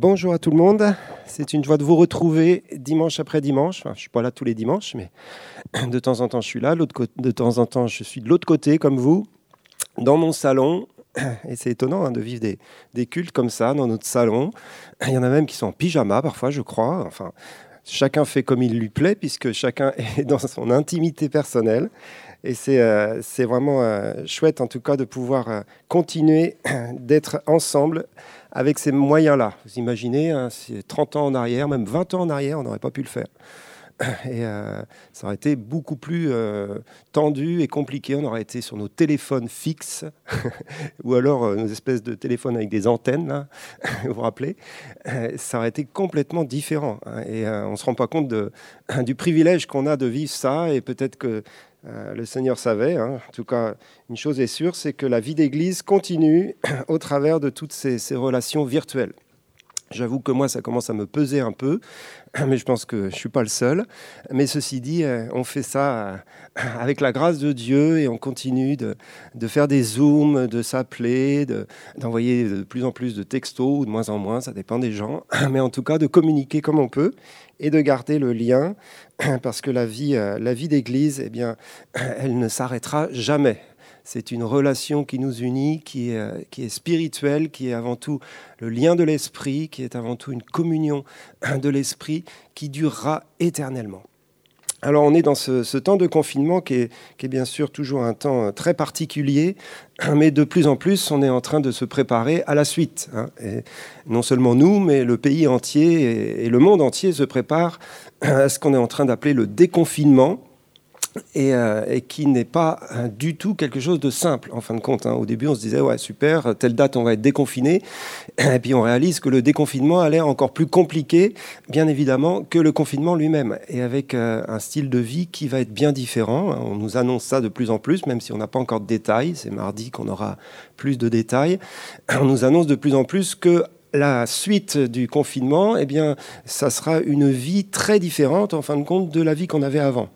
Bonjour à tout le monde. C'est une joie de vous retrouver dimanche après dimanche. je ne suis pas là tous les dimanches, mais de temps en temps, je suis là. De temps en temps, je suis de l'autre côté, comme vous, dans mon salon. Et c'est étonnant hein, de vivre des, des, cultes comme ça dans notre salon. Il y en a même qui sont en pyjama parfois, je crois. Enfin, chacun fait comme il lui plaît, puisque chacun est dans son intimité personnelle. Et c'est euh, vraiment euh, chouette, en tout cas, de pouvoir euh, continuer d'être ensemble avec ces moyens-là. Vous imaginez, hein, 30 ans en arrière, même 20 ans en arrière, on n'aurait pas pu le faire. Et euh, ça aurait été beaucoup plus euh, tendu et compliqué. On aurait été sur nos téléphones fixes, ou alors euh, nos espèces de téléphones avec des antennes, là, vous vous rappelez? ça aurait été complètement différent. Hein. et on ne se rend pas compte du privilège qu'on a de vivre ça. Et peut-être que le Seigneur savait. Hein. En tout cas, une chose est sûre, c'est que la vie d'Église continue au travers de toutes ces relations virtuelles. J'avoue que moi, ça commence à me peser un peu, mais je pense que je ne suis pas le seul. Mais ceci dit, euh, on fait ça euh, avec la grâce de Dieu et on continue de, faire des zooms, de s'appeler, d'envoyer de, plus en plus de textos ou de moins en moins, ça dépend des gens. Mais en tout cas, de communiquer comme on peut et de garder le lien parce que la vie, euh, la vie d'église, eh bien, elle ne s'arrêtera jamais. C'est une relation qui nous unit, qui est, euh, qui est spirituelle, qui est avant tout le lien de l'esprit, qui est avant tout une communion de l'esprit qui durera éternellement. Alors on est dans ce, temps de confinement qui est, bien sûr toujours un temps euh, très particulier, mais de plus en plus on est en train de se préparer à la suite. Hein. Et non seulement nous, mais le pays entier et le monde entier se prépare à ce qu'on est en train d'appeler le déconfinement. Euh, et, qui n'est pas euh, du tout quelque chose de simple en fin de compte. Hein. Au début, on se disait, ouais, super, telle date, on va être déconfiné. Et puis on réalise que le déconfinement a l'air encore plus compliqué, bien évidemment, que le confinement lui-même. Et avec euh, un style de vie qui va être bien différent. Hein. On nous annonce ça de plus en plus, même si on n'a pas encore de détails. C'est mardi qu'on aura plus de détails. On nous annonce de plus en plus que la suite du confinement, eh bien, ça sera une vie très différente, en fin de compte, de la vie qu'on avait avant.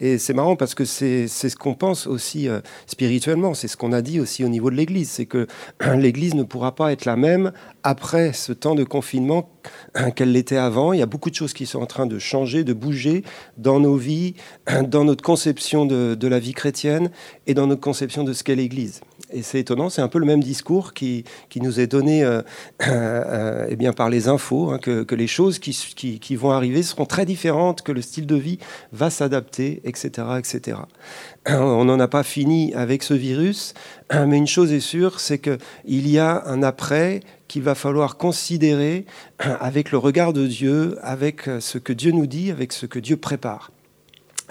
Et c'est marrant parce que c'est ce qu'on pense aussi euh, spirituellement, c'est ce qu'on a dit aussi au niveau de l'Église, c'est que l'Église ne pourra pas être la même après ce temps de confinement qu'elle l'était avant. Il y a beaucoup de choses qui sont en train de changer, de bouger dans nos vies, dans notre conception de, de la vie chrétienne et dans notre conception de ce qu'est l'Église et c'est étonnant, c'est un peu le même discours qui, qui nous est donné euh, euh, eh bien, par les infos, hein, que, que, les choses qui, qui, qui, vont arriver seront très différentes, que le style de vie va s'adapter, etc., etc. On n'en a pas fini avec ce virus, mais une chose est sûre, c'est qu'il y a un après qu'il va falloir considérer avec le regard de Dieu, avec ce que Dieu nous dit, avec ce que Dieu prépare.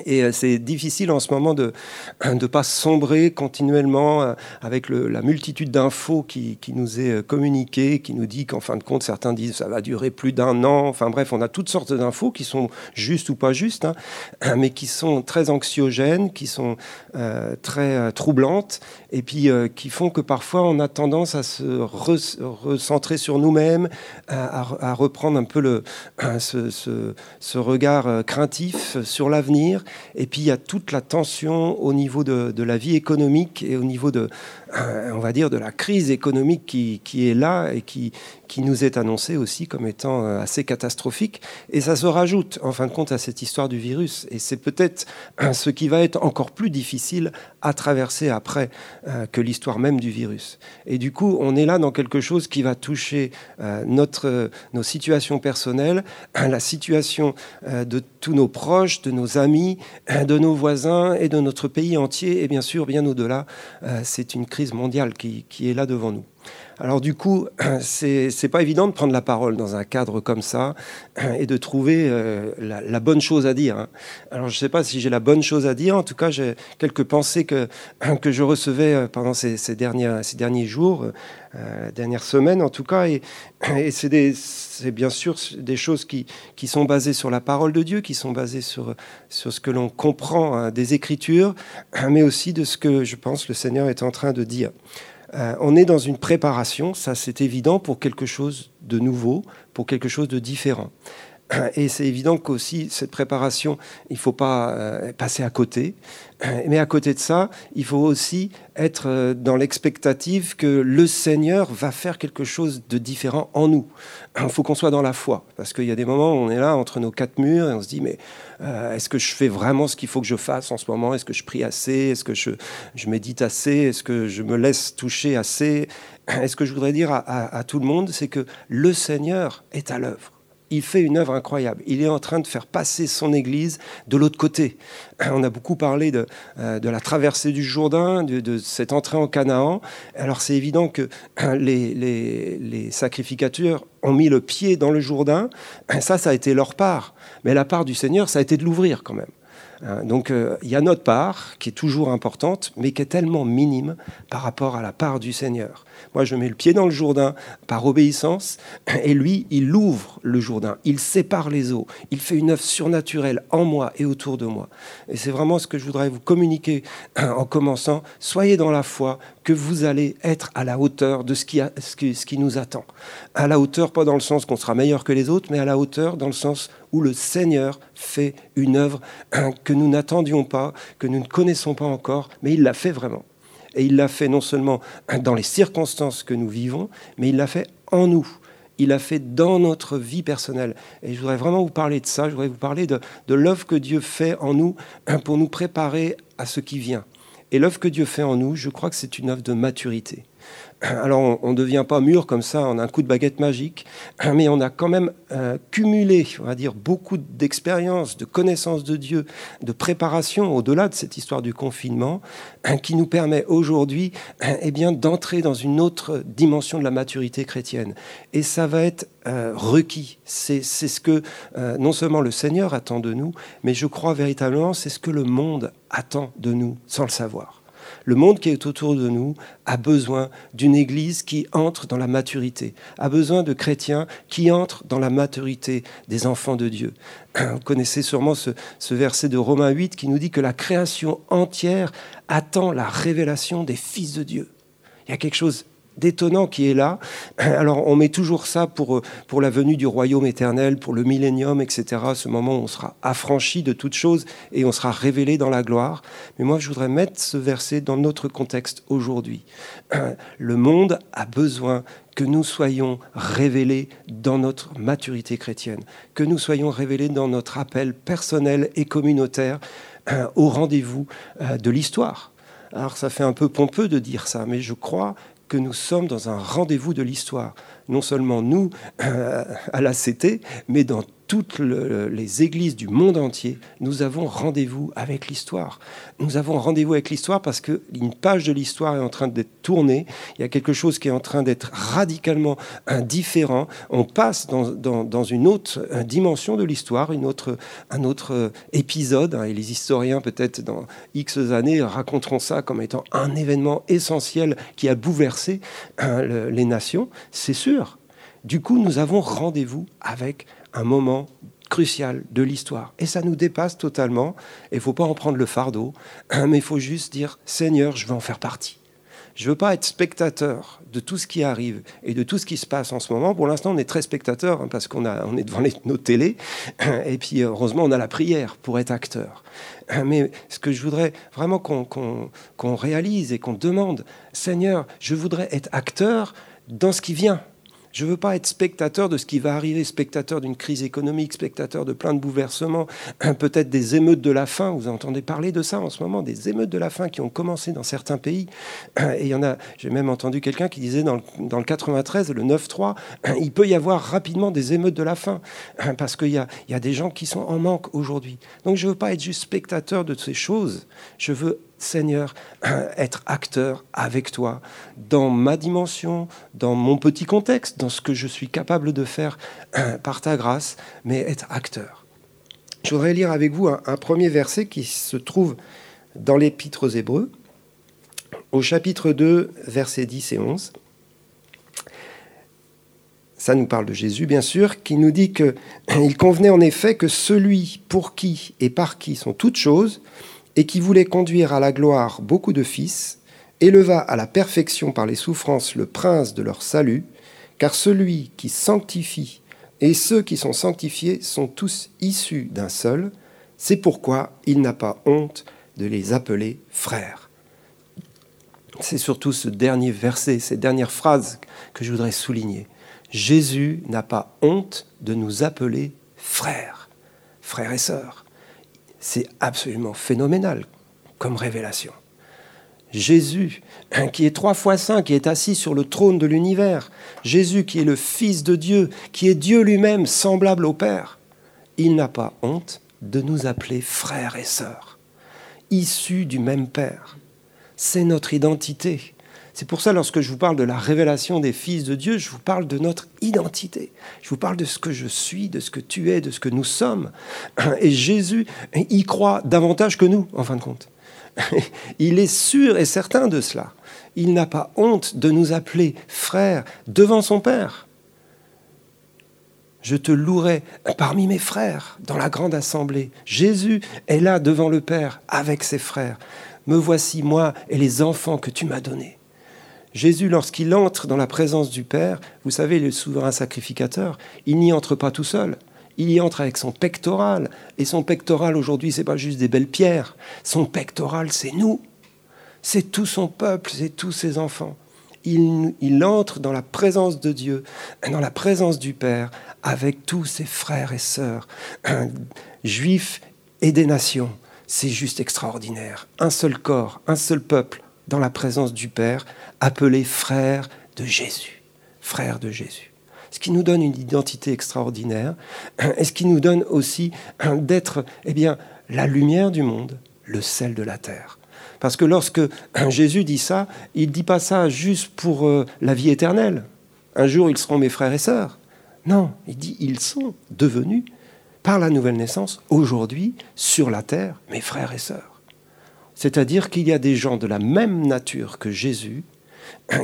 Et euh, c'est difficile en ce moment de ne pas sombrer continuellement euh, avec la multitude d'infos qui, nous est euh, communiquée, qui nous dit qu'en fin de compte, certains disent que ça va durer plus d'un an. Enfin bref, on a toutes sortes d'infos qui sont justes ou pas justes, hein, mais qui sont très anxiogènes, qui sont très troublantes, et puis qui font que parfois on a tendance à se recentrer sur nous-mêmes, à, reprendre un peu ce regard craintif sur l'avenir et puis il y a toute la tension au niveau de, la vie économique et au niveau de, euh, on va dire, de la crise économique qui, est là et qui, qui nous est annoncée aussi comme étant euh, assez catastrophique. Et ça se rajoute, en fin de compte, à cette histoire du virus. Et c'est peut-être euh, ce qui va être encore plus difficile à traverser après que l'histoire même du virus. Et du coup, on est là dans quelque chose qui va toucher notre, nos situations personnelles, la situation de tous nos proches, de nos amis, de nos voisins et de notre pays entier. Et bien sûr, bien au-delà, c'est une crise mondiale qui, est là devant nous. Alors du coup, c'est pas évident de prendre la parole dans un cadre comme ça et de trouver euh, la, bonne chose à dire. Hein. Alors je sais pas si j'ai la bonne chose à dire. En tout cas, j'ai quelques pensées que, que je recevais euh, pendant ces, derniers, ces derniers jours, euh, dernières semaines en tout cas. Et, et c'est bien sûr des choses qui, qui sont basées sur la parole de Dieu, qui sont basées sur, sur ce que l'on comprend hein, des Écritures, mais aussi de ce que je pense le Seigneur est en train de dire. Euh, on est dans une préparation, ça c'est évident, pour quelque chose de nouveau, pour quelque chose de différent. Et c'est évident qu'aussi, cette préparation, il ne faut pas euh, passer à côté. Mais à côté de ça, il faut aussi être euh, dans l'expectative que le Seigneur va faire quelque chose de différent en nous. Il faut qu'on soit dans la foi, parce qu'il y a des moments où on est là entre nos quatre murs et on se dit, mais euh, est-ce que je fais vraiment ce qu'il faut que je fasse en ce moment? Est-ce que je prie assez? Est-ce que je, médite assez? Est-ce que je me laisse toucher assez? Est-ce que je voudrais dire à tout le monde, c'est que le Seigneur est à l'œuvre il fait une œuvre incroyable. Il est en train de faire passer son Église de l'autre côté. On a beaucoup parlé de, euh, la traversée du Jourdain, de, cette entrée en Canaan. Alors c'est évident que les, sacrificateurs ont mis le pied dans le Jourdain. Ça, ça a été leur part. Mais la part du Seigneur, ça a été de l'ouvrir quand même. Hein, donc euh, il y a notre part qui est toujours importante, mais qui est tellement minime par rapport à la part du Seigneur. Moi, je mets le pied dans le Jourdain par obéissance, et lui, il ouvre le Jourdain, il sépare les eaux, il fait une œuvre surnaturelle en moi et autour de moi. Et c'est vraiment ce que je voudrais vous communiquer en commençant. Soyez dans la foi que vous allez être à la hauteur de ce qui, nous attend. À la hauteur, pas dans le sens qu'on sera meilleur que les autres, mais à la hauteur dans le sens où le Seigneur fait une œuvre que nous n'attendions pas, que nous ne connaissons pas encore, mais il l'a fait vraiment. Et il l'a fait non seulement dans les circonstances que nous vivons, mais il l'a fait en nous. Il l'a fait dans notre vie personnelle. Et je voudrais vraiment vous parler de ça, je voudrais vous parler de, l'œuvre que Dieu fait en nous pour nous préparer à ce qui vient. Et l'œuvre que Dieu fait en nous, je crois que c'est une œuvre de maturité. Alors on ne devient pas mûr comme ça en un coup de baguette magique, mais on a quand même euh, cumulé, on va dire, beaucoup d'expériences, de connaissances de Dieu, de préparation au-delà de cette histoire du confinement, qui nous permet aujourd'hui eh bien, d'entrer dans une autre dimension de la maturité chrétienne. Et ça va être euh, requis. C'est ce que euh, non seulement le Seigneur attend de nous, mais je crois véritablement c'est ce que le monde attend de nous sans le savoir. Le monde qui est autour de nous a besoin d'une Église qui entre dans la maturité, a besoin de chrétiens qui entrent dans la maturité des enfants de Dieu. Vous connaissez sûrement ce, verset de Romains 8 qui nous dit que la création entière attend la révélation des fils de Dieu. Il y a quelque chose détonnant qui est là. Alors on met toujours ça pour, euh, pour la venue du royaume éternel, pour le millénium, etc. Ce moment où on sera affranchi de toutes choses et on sera révélé dans la gloire. Mais moi je voudrais mettre ce verset dans notre contexte aujourd'hui. Le monde a besoin que nous soyons révélés dans notre maturité chrétienne, que nous soyons révélés dans notre appel personnel et communautaire au rendez-vous euh, de l'histoire. Alors ça fait un peu pompeux de dire ça, mais je crois que nous sommes dans un rendez-vous de l'histoire. Non seulement nous, à la CT, mais dans toutes les églises du monde entier, nous avons rendez-vous avec l'histoire. Nous avons rendez-vous avec l'histoire parce qu'une page de l'histoire est en train d'être tournée. Il y a quelque chose qui est en train d'être radicalement indifférent. On passe dans, une autre euh, dimension de l'histoire, un autre euh, épisode. Hein, et les historiens, peut-être dans X années, raconteront ça comme étant un événement essentiel qui a bouleversé hein, les nations. C'est sûr. Du coup, nous avons rendez-vous avec un moment crucial de l'histoire. Et ça nous dépasse totalement. Il ne faut pas en prendre le fardeau, mais il faut juste dire, Seigneur, je veux en faire partie. Je veux pas être spectateur de tout ce qui arrive et de tout ce qui se passe en ce moment. Pour l'instant, on est très spectateur hein, parce qu'on on est devant nos télés. Et puis, heureusement, on a la prière pour être acteur. Mais ce que je voudrais vraiment qu'on réalise et qu'on demande, Seigneur, je voudrais être acteur dans ce qui vient je ne veux pas être spectateur de ce qui va arriver, spectateur d'une crise économique, spectateur de plein de bouleversements, peut-être des émeutes de la faim. Vous entendez parler de ça en ce moment, des émeutes de la faim qui ont commencé dans certains pays. Et il y en a, j'ai même entendu quelqu'un qui disait dans le, dans le 93, le 9-3, il peut y avoir rapidement des émeutes de la faim parce qu'il y a, y a des gens qui sont en manque aujourd'hui. Donc je ne veux pas être juste spectateur de ces choses. Je veux Seigneur, être acteur avec toi dans ma dimension, dans mon petit contexte, dans ce que je suis capable de faire par ta grâce, mais être acteur. Je voudrais lire avec vous un, premier verset qui se trouve dans l'Épître aux Hébreux, au chapitre 2, versets 10 et 11. Ça nous parle de Jésus, bien sûr, qui nous dit qu'il convenait en effet que celui pour qui et par qui sont toutes choses, et qui voulait conduire à la gloire beaucoup de fils, éleva à la perfection par les souffrances le prince de leur salut, car celui qui sanctifie et ceux qui sont sanctifiés sont tous issus d'un seul. C'est pourquoi il n'a pas honte de les appeler frères. C'est surtout ce dernier verset, ces dernières phrases que je voudrais souligner. Jésus n'a pas honte de nous appeler frères, frères et sœurs. C'est absolument phénoménal comme révélation. Jésus, qui est trois fois saint, qui est assis sur le trône de l'univers, Jésus qui est le Fils de Dieu, qui est Dieu lui-même, semblable au Père, il n'a pas honte de nous appeler frères et sœurs, issus du même Père. C'est notre identité. C'est pour ça, lorsque je vous parle de la révélation des fils de Dieu, je vous parle de notre identité. Je vous parle de ce que je suis, de ce que tu es, de ce que nous sommes. Et Jésus y croit davantage que nous, en fin de compte. Il est sûr et certain de cela. Il n'a pas honte de nous appeler frères devant son Père. Je te louerai parmi mes frères dans la grande assemblée. Jésus est là devant le Père avec ses frères. Me voici moi et les enfants que tu m'as donnés. Jésus, lorsqu'il entre dans la présence du Père, vous savez, le souverain sacrificateur, il n'y entre pas tout seul il y entre avec son pectoral. Et son pectoral aujourd'hui, c'est pas juste des belles pierres. Son pectoral, c'est nous. C'est tout son peuple, c'est tous ses enfants. Il, il, entre dans la présence de Dieu, dans la présence du Père, avec tous ses frères et sœurs, juifs et des nations. C'est juste extraordinaire. Un seul corps, un seul peuple, dans la présence du Père, appelé frère de Jésus. Frère de Jésus ce qui nous donne une identité extraordinaire, et ce qui nous donne aussi d'être eh bien, la lumière du monde, le sel de la terre. Parce que lorsque Jésus dit ça, il ne dit pas ça juste pour euh, la vie éternelle. Un jour, ils seront mes frères et sœurs. Non, il dit, ils sont devenus, par la nouvelle naissance, aujourd'hui, sur la terre, mes frères et sœurs. C'est-à-dire qu'il y a des gens de la même nature que Jésus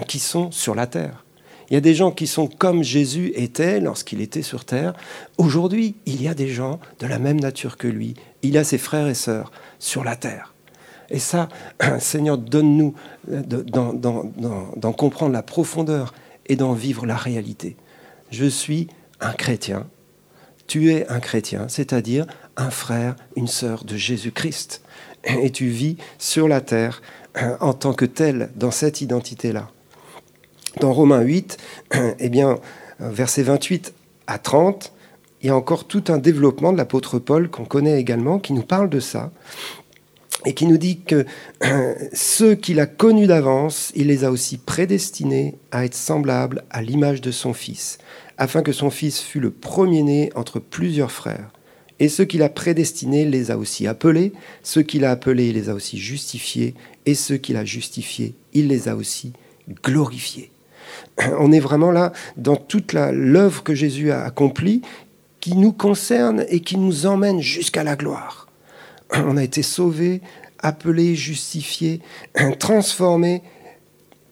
qui sont sur la terre. Il y a des gens qui sont comme Jésus était lorsqu'il était sur terre. Aujourd'hui, il y a des gens de la même nature que lui. Il a ses frères et sœurs sur la terre. Et ça, Seigneur, donne-nous d'en comprendre la profondeur et d'en vivre la réalité. Je suis un chrétien. Tu es un chrétien, c'est-à-dire un frère, une sœur de Jésus-Christ. Et tu vis sur la terre en tant que tel, dans cette identité-là. Dans Romains 8, eh bien, versets 28 à 30, il y a encore tout un développement de l'apôtre Paul qu'on connaît également, qui nous parle de ça, et qui nous dit que ceux qu'il a connus d'avance, il les a aussi prédestinés à être semblables à l'image de son Fils, afin que son Fils fût le premier-né entre plusieurs frères. Et ceux qu'il a prédestinés les a aussi appelés, ceux qu'il a appelés, les a aussi justifiés, et ceux qu'il a justifiés, il les a aussi glorifiés. on est vraiment là dans toute l'œuvre que Jésus a accomplie, qui nous concerne et qui nous emmène jusqu'à la gloire. On a été sauvés, appelés, justifiés, transformés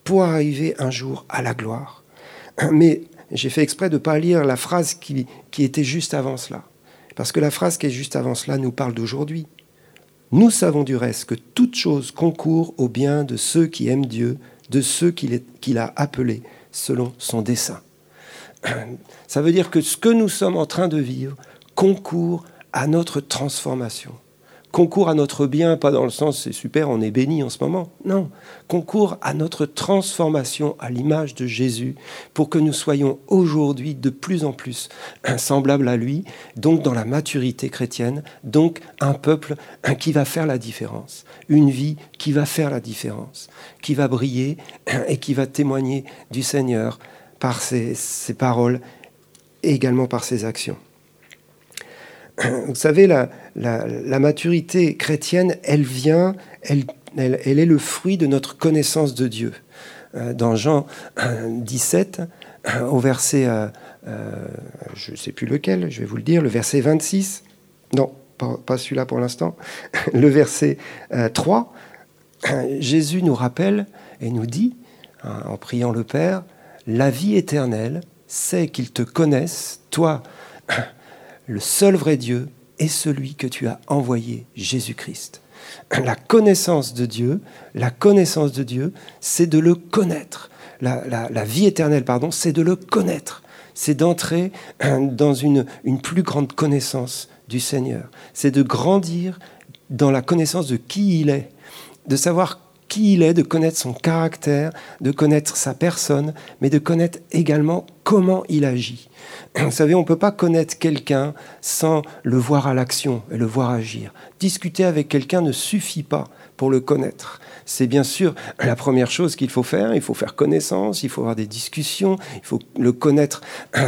pour arriver un jour à la gloire. Mais j'ai fait exprès de ne pas lire la phrase qui était juste avant cela. Parce que la phrase qui est juste avant cela nous parle d'aujourd'hui. Nous savons du reste que toute chose concourt au bien de ceux qui aiment Dieu, de ceux qu'il a appelés selon son dessein. Ça veut dire que ce que nous sommes en train de vivre concourt à notre transformation, concourt à notre bien, pas dans le sens c'est super, on est béni en ce moment, non, concourt à notre transformation à l'image de Jésus pour que nous soyons aujourd'hui de plus en plus semblables à lui, donc dans la maturité chrétienne, donc un peuple qui va faire la différence, une vie qui va faire la différence, qui va briller et qui va témoigner du Seigneur par ses, paroles et également par ses actions. Vous savez, la, maturité chrétienne, elle vient, elle, est le fruit de notre connaissance de Dieu. Euh, dans Jean 17, euh, au verset, euh, je ne sais plus lequel, je vais vous le dire, le verset 26, non, pas, pas celui-là pour l'instant, le verset 3, Jésus nous rappelle et nous dit, hein, en priant le Père, la vie éternelle, c'est qu'ils te connaissent, toi, le seul vrai Dieu, et celui que tu as envoyé, Jésus-Christ. La connaissance de Dieu, la connaissance de Dieu, c'est de le connaître. La, vie éternelle, pardon, c'est de le connaître. c'est d'entrer dans une, une plus grande connaissance du Seigneur. C'est de grandir dans la connaissance de qui il est, de savoir qui il est, de connaître son caractère, de connaître sa personne, mais de connaître également comment il agit. Vous savez, on ne peut pas connaître quelqu'un sans le voir à l'action et le voir agir. Discuter avec quelqu'un ne suffit pas pour le connaître c'est bien sûr la première chose qu'il faut faire. Il faut faire connaissance, il faut avoir des discussions, il faut le connaître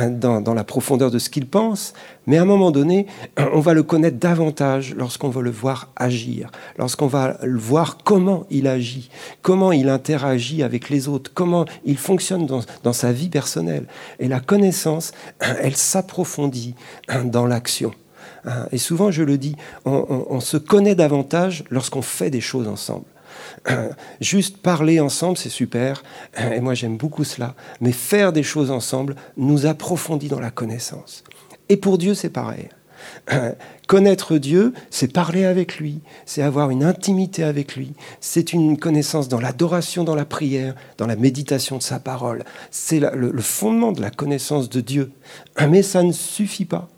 dans, la profondeur de ce qu'il pense. Mais à un moment donné, on va le connaître davantage lorsqu'on va le voir agir, lorsqu'on va le voir comment il agit, comment il interagit avec les autres, comment il fonctionne dans, sa vie personnelle. Et la connaissance, elle s'approfondit dans l'action. Et souvent, je le dis, on se connaît davantage lorsqu'on fait des choses ensemble. Juste parler ensemble, c'est super, et moi j'aime beaucoup cela, mais faire des choses ensemble nous approfondit dans la connaissance. Et pour Dieu, c'est pareil. Connaître Dieu, c'est parler avec lui, c'est avoir une intimité avec lui, c'est une connaissance dans l'adoration, dans la prière, dans la méditation de sa parole. C'est le fondement de la connaissance de Dieu. Mais ça ne suffit pas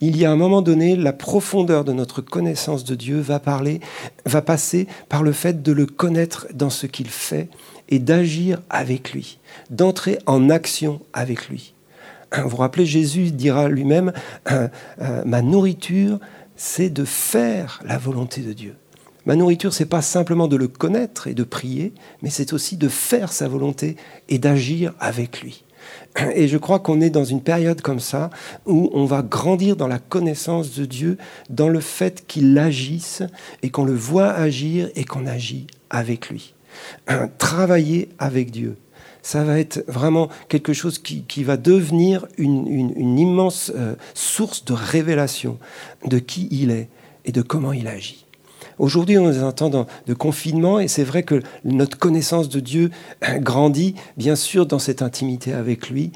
il y a un moment donné, la profondeur de notre connaissance de Dieu va parler, va passer par le fait de le connaître dans ce qu'il fait et d'agir avec lui, d'entrer en action avec lui. Vous vous rappelez, Jésus dira lui-même, euh, euh, ma nourriture, c'est de faire la volonté de Dieu. Ma nourriture, c'est pas simplement de le connaître et de prier, mais c'est aussi de faire sa volonté et d'agir avec lui. Et je crois qu'on est dans une période comme ça où on va grandir dans la connaissance de Dieu, dans le fait qu'il agisse et qu'on le voit agir et qu'on agit avec lui. Travailler avec Dieu. Ça va être vraiment quelque chose qui, va devenir une, immense euh, source de révélation de qui il est et de comment il agit. Aujourd'hui, on est en temps de confinement et c'est vrai que notre connaissance de Dieu grandit, bien sûr, dans cette intimité avec lui.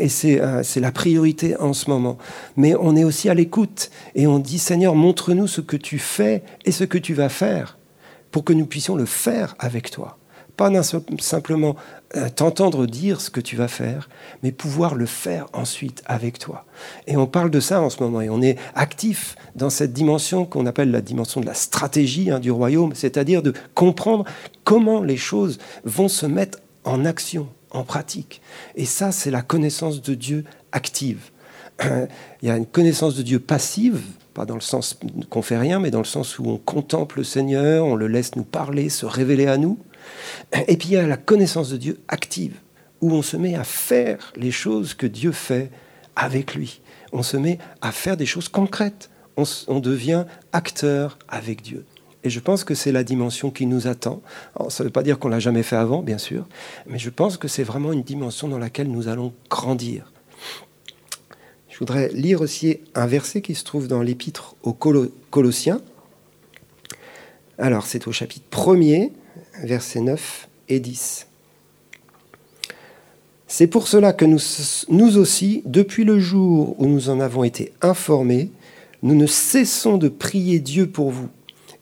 Et euh, c'est la priorité en ce moment. Mais on est aussi à l'écoute et on dit, Seigneur, montre-nous ce que tu fais et ce que tu vas faire pour que nous puissions le faire avec toi. Pas simplement euh, t'entendre dire ce que tu vas faire, mais pouvoir le faire ensuite avec toi. Et on parle de ça en ce moment, et on est actif dans cette dimension qu'on appelle la dimension de la stratégie hein, du royaume, c'est-à-dire de comprendre comment les choses vont se mettre en action, en pratique. Et ça, c'est la connaissance de Dieu active. Il y a une connaissance de Dieu passive, pas dans le sens qu'on fait rien, mais dans le sens où on contemple le Seigneur, on le laisse nous parler, se révéler à nous. Et puis il y a la connaissance de Dieu active, où on se met à faire les choses que Dieu fait avec lui. On se met à faire des choses concrètes. On, devient acteur avec Dieu. Et je pense que c'est la dimension qui nous attend. ça ne veut pas dire qu'on l'a jamais fait avant, bien sûr, mais je pense que c'est vraiment une dimension dans laquelle nous allons grandir. Je voudrais lire aussi un verset qui se trouve dans l'épître aux Colossiens. Alors, c'est au chapitre 1er, versets 9 et 10. C'est pour cela que nous, nous aussi, depuis le jour où nous en avons été informés, nous ne cessons de prier Dieu pour vous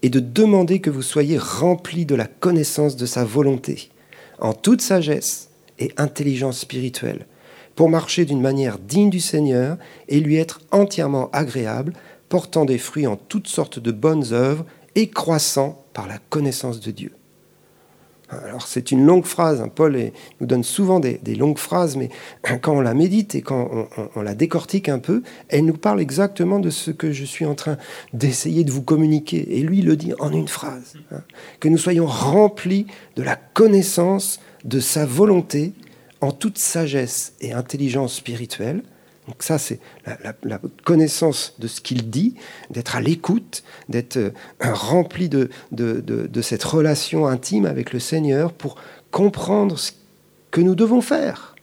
et de demander que vous soyez remplis de la connaissance de sa volonté, en toute sagesse et intelligence spirituelle, pour marcher d'une manière digne du Seigneur et lui être entièrement agréable, portant des fruits en toutes sortes de bonnes œuvres et croissant par la connaissance de Dieu. Alors c'est une longue phrase, hein. Paul nous donne souvent des, longues phrases, mais quand on la médite et quand on, la décortique un peu, elle nous parle exactement de ce que je suis en train d'essayer de vous communiquer. Et lui le dit en une phrase, hein. que nous soyons remplis de la connaissance de sa volonté en toute sagesse et intelligence spirituelle, donc ça, c'est la, connaissance de ce qu'il dit, d'être à l'écoute, d'être euh, rempli de, de, cette relation intime avec le Seigneur pour comprendre ce que nous devons faire.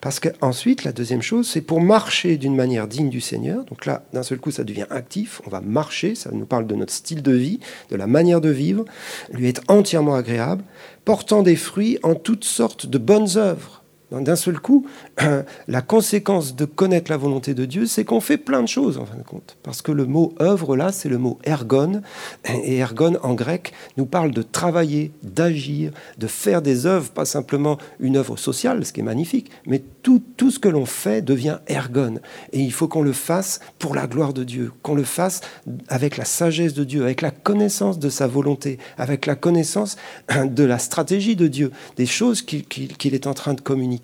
Parce qu'ensuite, la deuxième chose, c'est pour marcher d'une manière digne du Seigneur. Donc là, d'un seul coup, ça devient actif. On va marcher, ça nous parle de notre style de vie, de la manière de vivre, lui être entièrement agréable, portant des fruits en toutes sortes de bonnes œuvres D'un seul coup, la conséquence de connaître la volonté de Dieu, c'est qu'on fait plein de choses, en fin de compte. Parce que le mot œuvre, là, c'est le mot ergon. Et ergon, en grec, nous parle de travailler, d'agir, de faire des œuvres, pas simplement une œuvre sociale, ce qui est magnifique, mais tout, tout ce que l'on fait devient ergon. Et il faut qu'on le fasse pour la gloire de Dieu, qu'on le fasse avec la sagesse de Dieu, avec la connaissance de sa volonté, avec la connaissance de la stratégie de Dieu, des choses qu'il est en train de communiquer.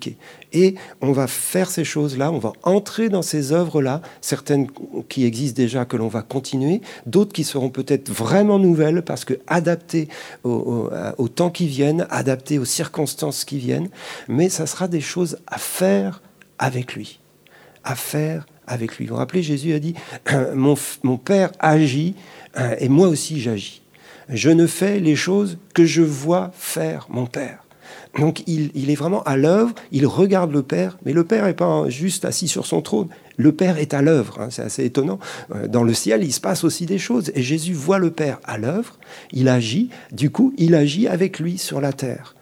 Et on va faire ces choses-là, on va entrer dans ces œuvres-là, certaines qui existent déjà, que l'on va continuer, d'autres qui seront peut-être vraiment nouvelles, parce que adaptées au, au temps qui viennent, adaptées aux circonstances qui viennent, mais ça sera des choses à faire avec lui, à faire avec lui. Vous vous rappelez, Jésus a dit, mon, mon Père agit euh, et moi aussi j'agis. Je ne fais les choses que je vois faire mon Père. Donc il, est vraiment à l'œuvre, il regarde le Père, mais le Père n'est pas juste assis sur son trône, le Père est à l'œuvre, hein, c'est assez étonnant. Euh, dans le ciel, il se passe aussi des choses, et Jésus voit le Père à l'œuvre, il agit, du coup, il agit avec lui sur la terre.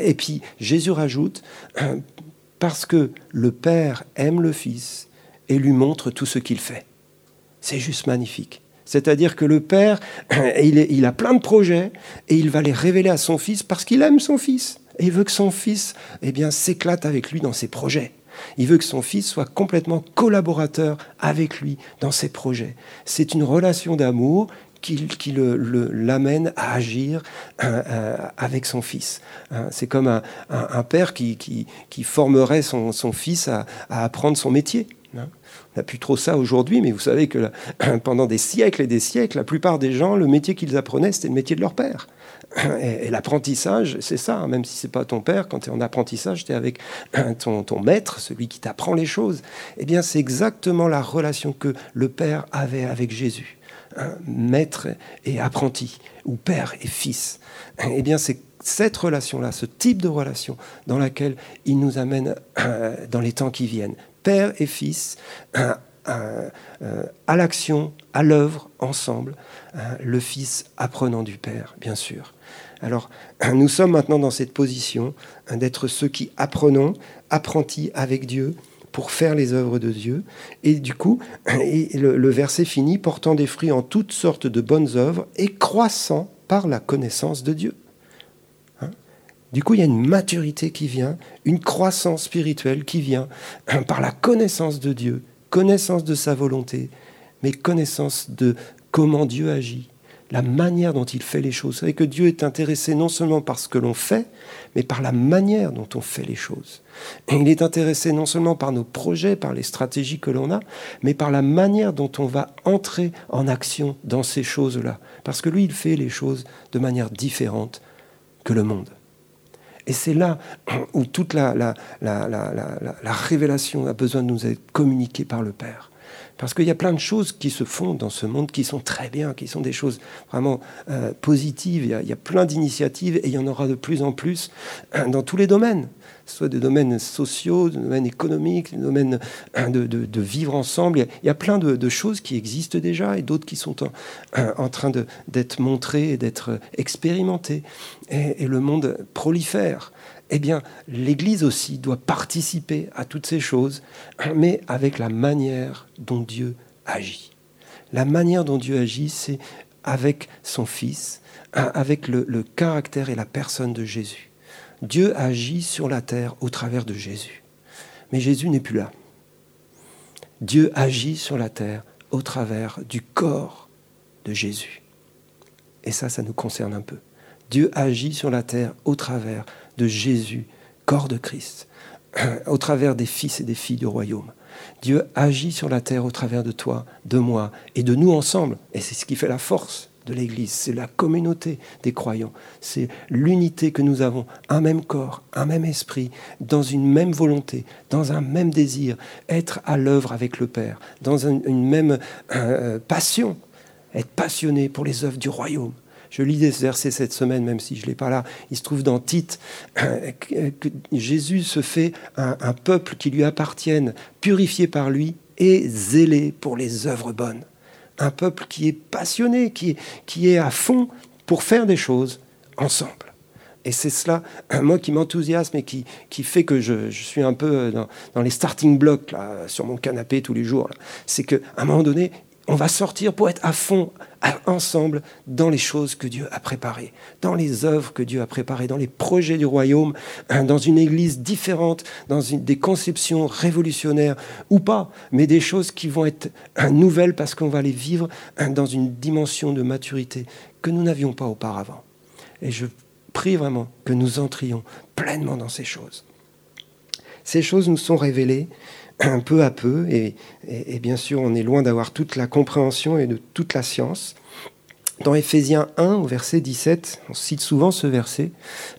Et puis Jésus rajoute, parce que le Père aime le Fils et lui montre tout ce qu'il fait. C'est juste magnifique. C'est-à-dire que le Père, il, a plein de projets et il va les révéler à son Fils parce qu'il aime son Fils. Il veut que son Fils eh bien, s'éclate avec lui dans ses projets. Il veut que son Fils soit complètement collaborateur avec lui dans ses projets. C'est une relation d'amour qui, l'amène à agir euh, euh, avec son fils. Hein, c'est comme un, père qui, formerait son, fils à, apprendre son métier. Hein. On n'a plus trop ça aujourd'hui, mais vous savez que pendant des siècles et des siècles, la plupart des gens, le métier qu'ils apprenaient, c'était le métier de leur père. Et, l'apprentissage, c'est ça, hein, même si c'est pas ton père, quand tu es en apprentissage, tu es avec ton, maître, celui qui t'apprend les choses. Eh bien, c'est exactement la relation que le père avait avec Jésus maître et apprenti, ou père et fils. Eh bien, c'est cette relation-là, ce type de relation dans laquelle il nous amène dans les temps qui viennent. Père et fils, euh, à l'action, à l'œuvre, ensemble, le fils apprenant du Père, bien sûr. Alors, nous sommes maintenant dans cette position d'être ceux qui apprenons, apprentis avec Dieu, pour faire les œuvres de Dieu. Et du coup, le, verset finit portant des fruits en toutes sortes de bonnes œuvres et croissant par la connaissance de Dieu. Hein? Du coup, il y a une maturité qui vient, une croissance spirituelle qui vient hein, par la connaissance de Dieu, connaissance de sa volonté, mais connaissance de comment Dieu agit, la manière dont il fait les choses. Vous savez que Dieu est intéressé non seulement par ce que l'on fait, mais par la manière dont on fait les choses. Et il est intéressé non seulement par nos projets, par les stratégies que l'on a, mais par la manière dont on va entrer en action dans ces choses-là. Parce que lui, il fait les choses de manière différente que le monde. Et c'est là où toute la, la, la, révélation a besoin de nous être communiquée par le Père. Parce qu'il y a plein de choses qui se font dans ce monde qui sont très bien, qui sont des choses vraiment euh, positives. Il y, a, il y, a, plein d'initiatives et il y en aura de plus en plus euh, dans tous les domaines, soit des domaines sociaux, des domaines économiques, des domaines euh, de, vivre ensemble. Il y a, plein de, choses qui existent déjà et d'autres qui sont en, en train d'être montrées et d'être expérimentées. Et, et le monde prolifère eh bien, l'Église aussi doit participer à toutes ces choses, mais avec la manière dont Dieu agit. La manière dont Dieu agit, c'est avec son Fils, avec le, caractère et la personne de Jésus. Dieu agit sur la terre au travers de Jésus. Mais Jésus n'est plus là. Dieu agit sur la terre au travers du corps de Jésus. Et ça, ça nous concerne un peu. Dieu agit sur la terre au travers de Jésus, corps de Christ, au travers des fils et des filles du royaume. Dieu agit sur la terre au travers de toi, de moi et de nous ensemble. Et c'est ce qui fait la force de l'Église, c'est la communauté des croyants, c'est l'unité que nous avons, un même corps, un même esprit, dans une même volonté, dans un même désir, être à l'œuvre avec le Père, dans une, même euh, passion, être passionné pour les œuvres du royaume. Je lis des versets cette semaine, même si je ne l'ai pas là. Il se trouve dans Tite que Jésus se fait un, peuple qui lui appartienne, purifié par lui et zélé pour les œuvres bonnes. Un peuple qui est passionné, qui est, qui est à fond pour faire des choses ensemble. Et c'est cela, moi, qui m'enthousiasme et qui, qui fait que je, suis un peu dans, dans, les starting blocks là, sur mon canapé tous les jours. C'est qu'à un moment donné, on va sortir pour être à fond, ensemble, dans les choses que Dieu a préparées, dans les œuvres que Dieu a préparées, dans les projets du royaume, hein, dans une église différente, dans des conceptions révolutionnaires ou pas, mais des choses qui vont être hein, nouvelles parce qu'on va les vivre hein, dans une dimension de maturité que nous n'avions pas auparavant. Et je prie vraiment que nous entrions pleinement dans ces choses. Ces choses nous sont révélées un peu à peu, et, bien sûr on est loin d'avoir toute la compréhension et de toute la science. Dans Éphésiens 1, au verset 17, on cite souvent ce verset,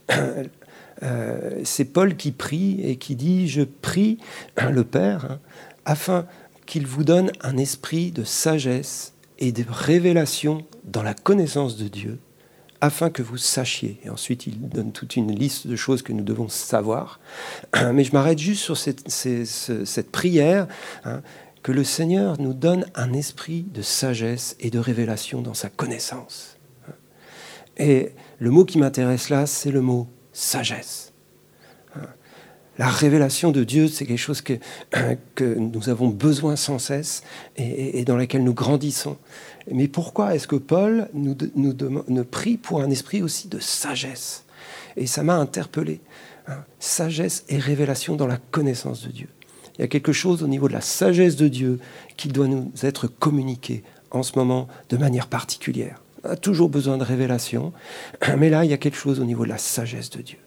euh, c'est Paul qui prie et qui dit, je prie le Père, hein, afin qu'il vous donne un esprit de sagesse et de révélation dans la connaissance de Dieu, afin que vous sachiez. Et ensuite, il donne toute une liste de choses que nous devons savoir. Mais je m'arrête juste sur cette, prière, hein, que le Seigneur nous donne un esprit de sagesse et de révélation dans sa connaissance. Et le mot qui m'intéresse là, c'est le mot sagesse. La révélation de Dieu, c'est quelque chose que, que, nous avons besoin sans cesse et, et dans laquelle nous grandissons. Mais pourquoi est-ce que Paul nous, prie pour un esprit aussi de sagesse? Et ça m'a interpellé. Hein. sagesse et révélation dans la connaissance de Dieu. Il y a quelque chose au niveau de la sagesse de Dieu qui doit nous être communiqué en ce moment de manière particulière. On a toujours besoin de révélation, mais là, il y a quelque chose au niveau de la sagesse de Dieu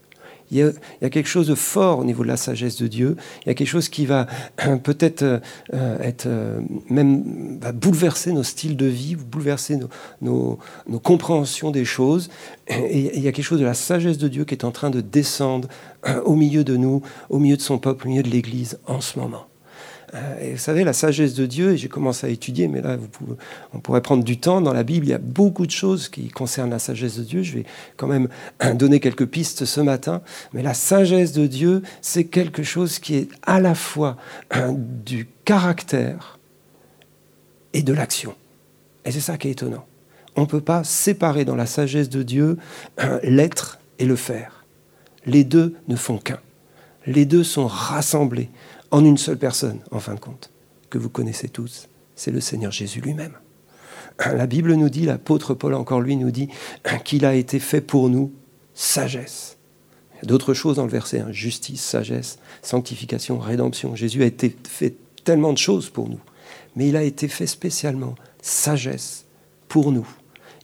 il y, a, quelque chose de fort au niveau de la sagesse de Dieu. Il y a quelque chose qui va euh, peut-être euh, être euh, même bouleverser nos styles de vie, bouleverser nos, compréhensions des choses. Et, il y a quelque chose de la sagesse de Dieu qui est en train de descendre au milieu de nous, au milieu de son peuple, au milieu de l'Église en ce moment. Euh, et vous savez, la sagesse de Dieu, et j'ai commencé à étudier, mais là, on pourrait prendre du temps. Dans la Bible, il y a beaucoup de choses qui concernent la sagesse de Dieu. Je vais quand même donner quelques pistes ce matin. Mais la sagesse de Dieu, c'est quelque chose qui est à la fois du caractère et de l'action. Et c'est ça qui est étonnant. On ne peut pas séparer dans la sagesse de Dieu l'être et le faire. Les deux ne font qu'un. Les deux sont rassemblés en une seule personne, en fin de compte, que vous connaissez tous, c'est le Seigneur Jésus lui-même. La Bible nous dit, l'apôtre Paul encore lui nous dit, qu'il a été fait pour nous sagesse. Il y a d'autres choses dans le verset, hein, justice, sagesse, sanctification, rédemption. Jésus a été fait tellement de choses pour nous, mais il a été fait spécialement sagesse pour nous.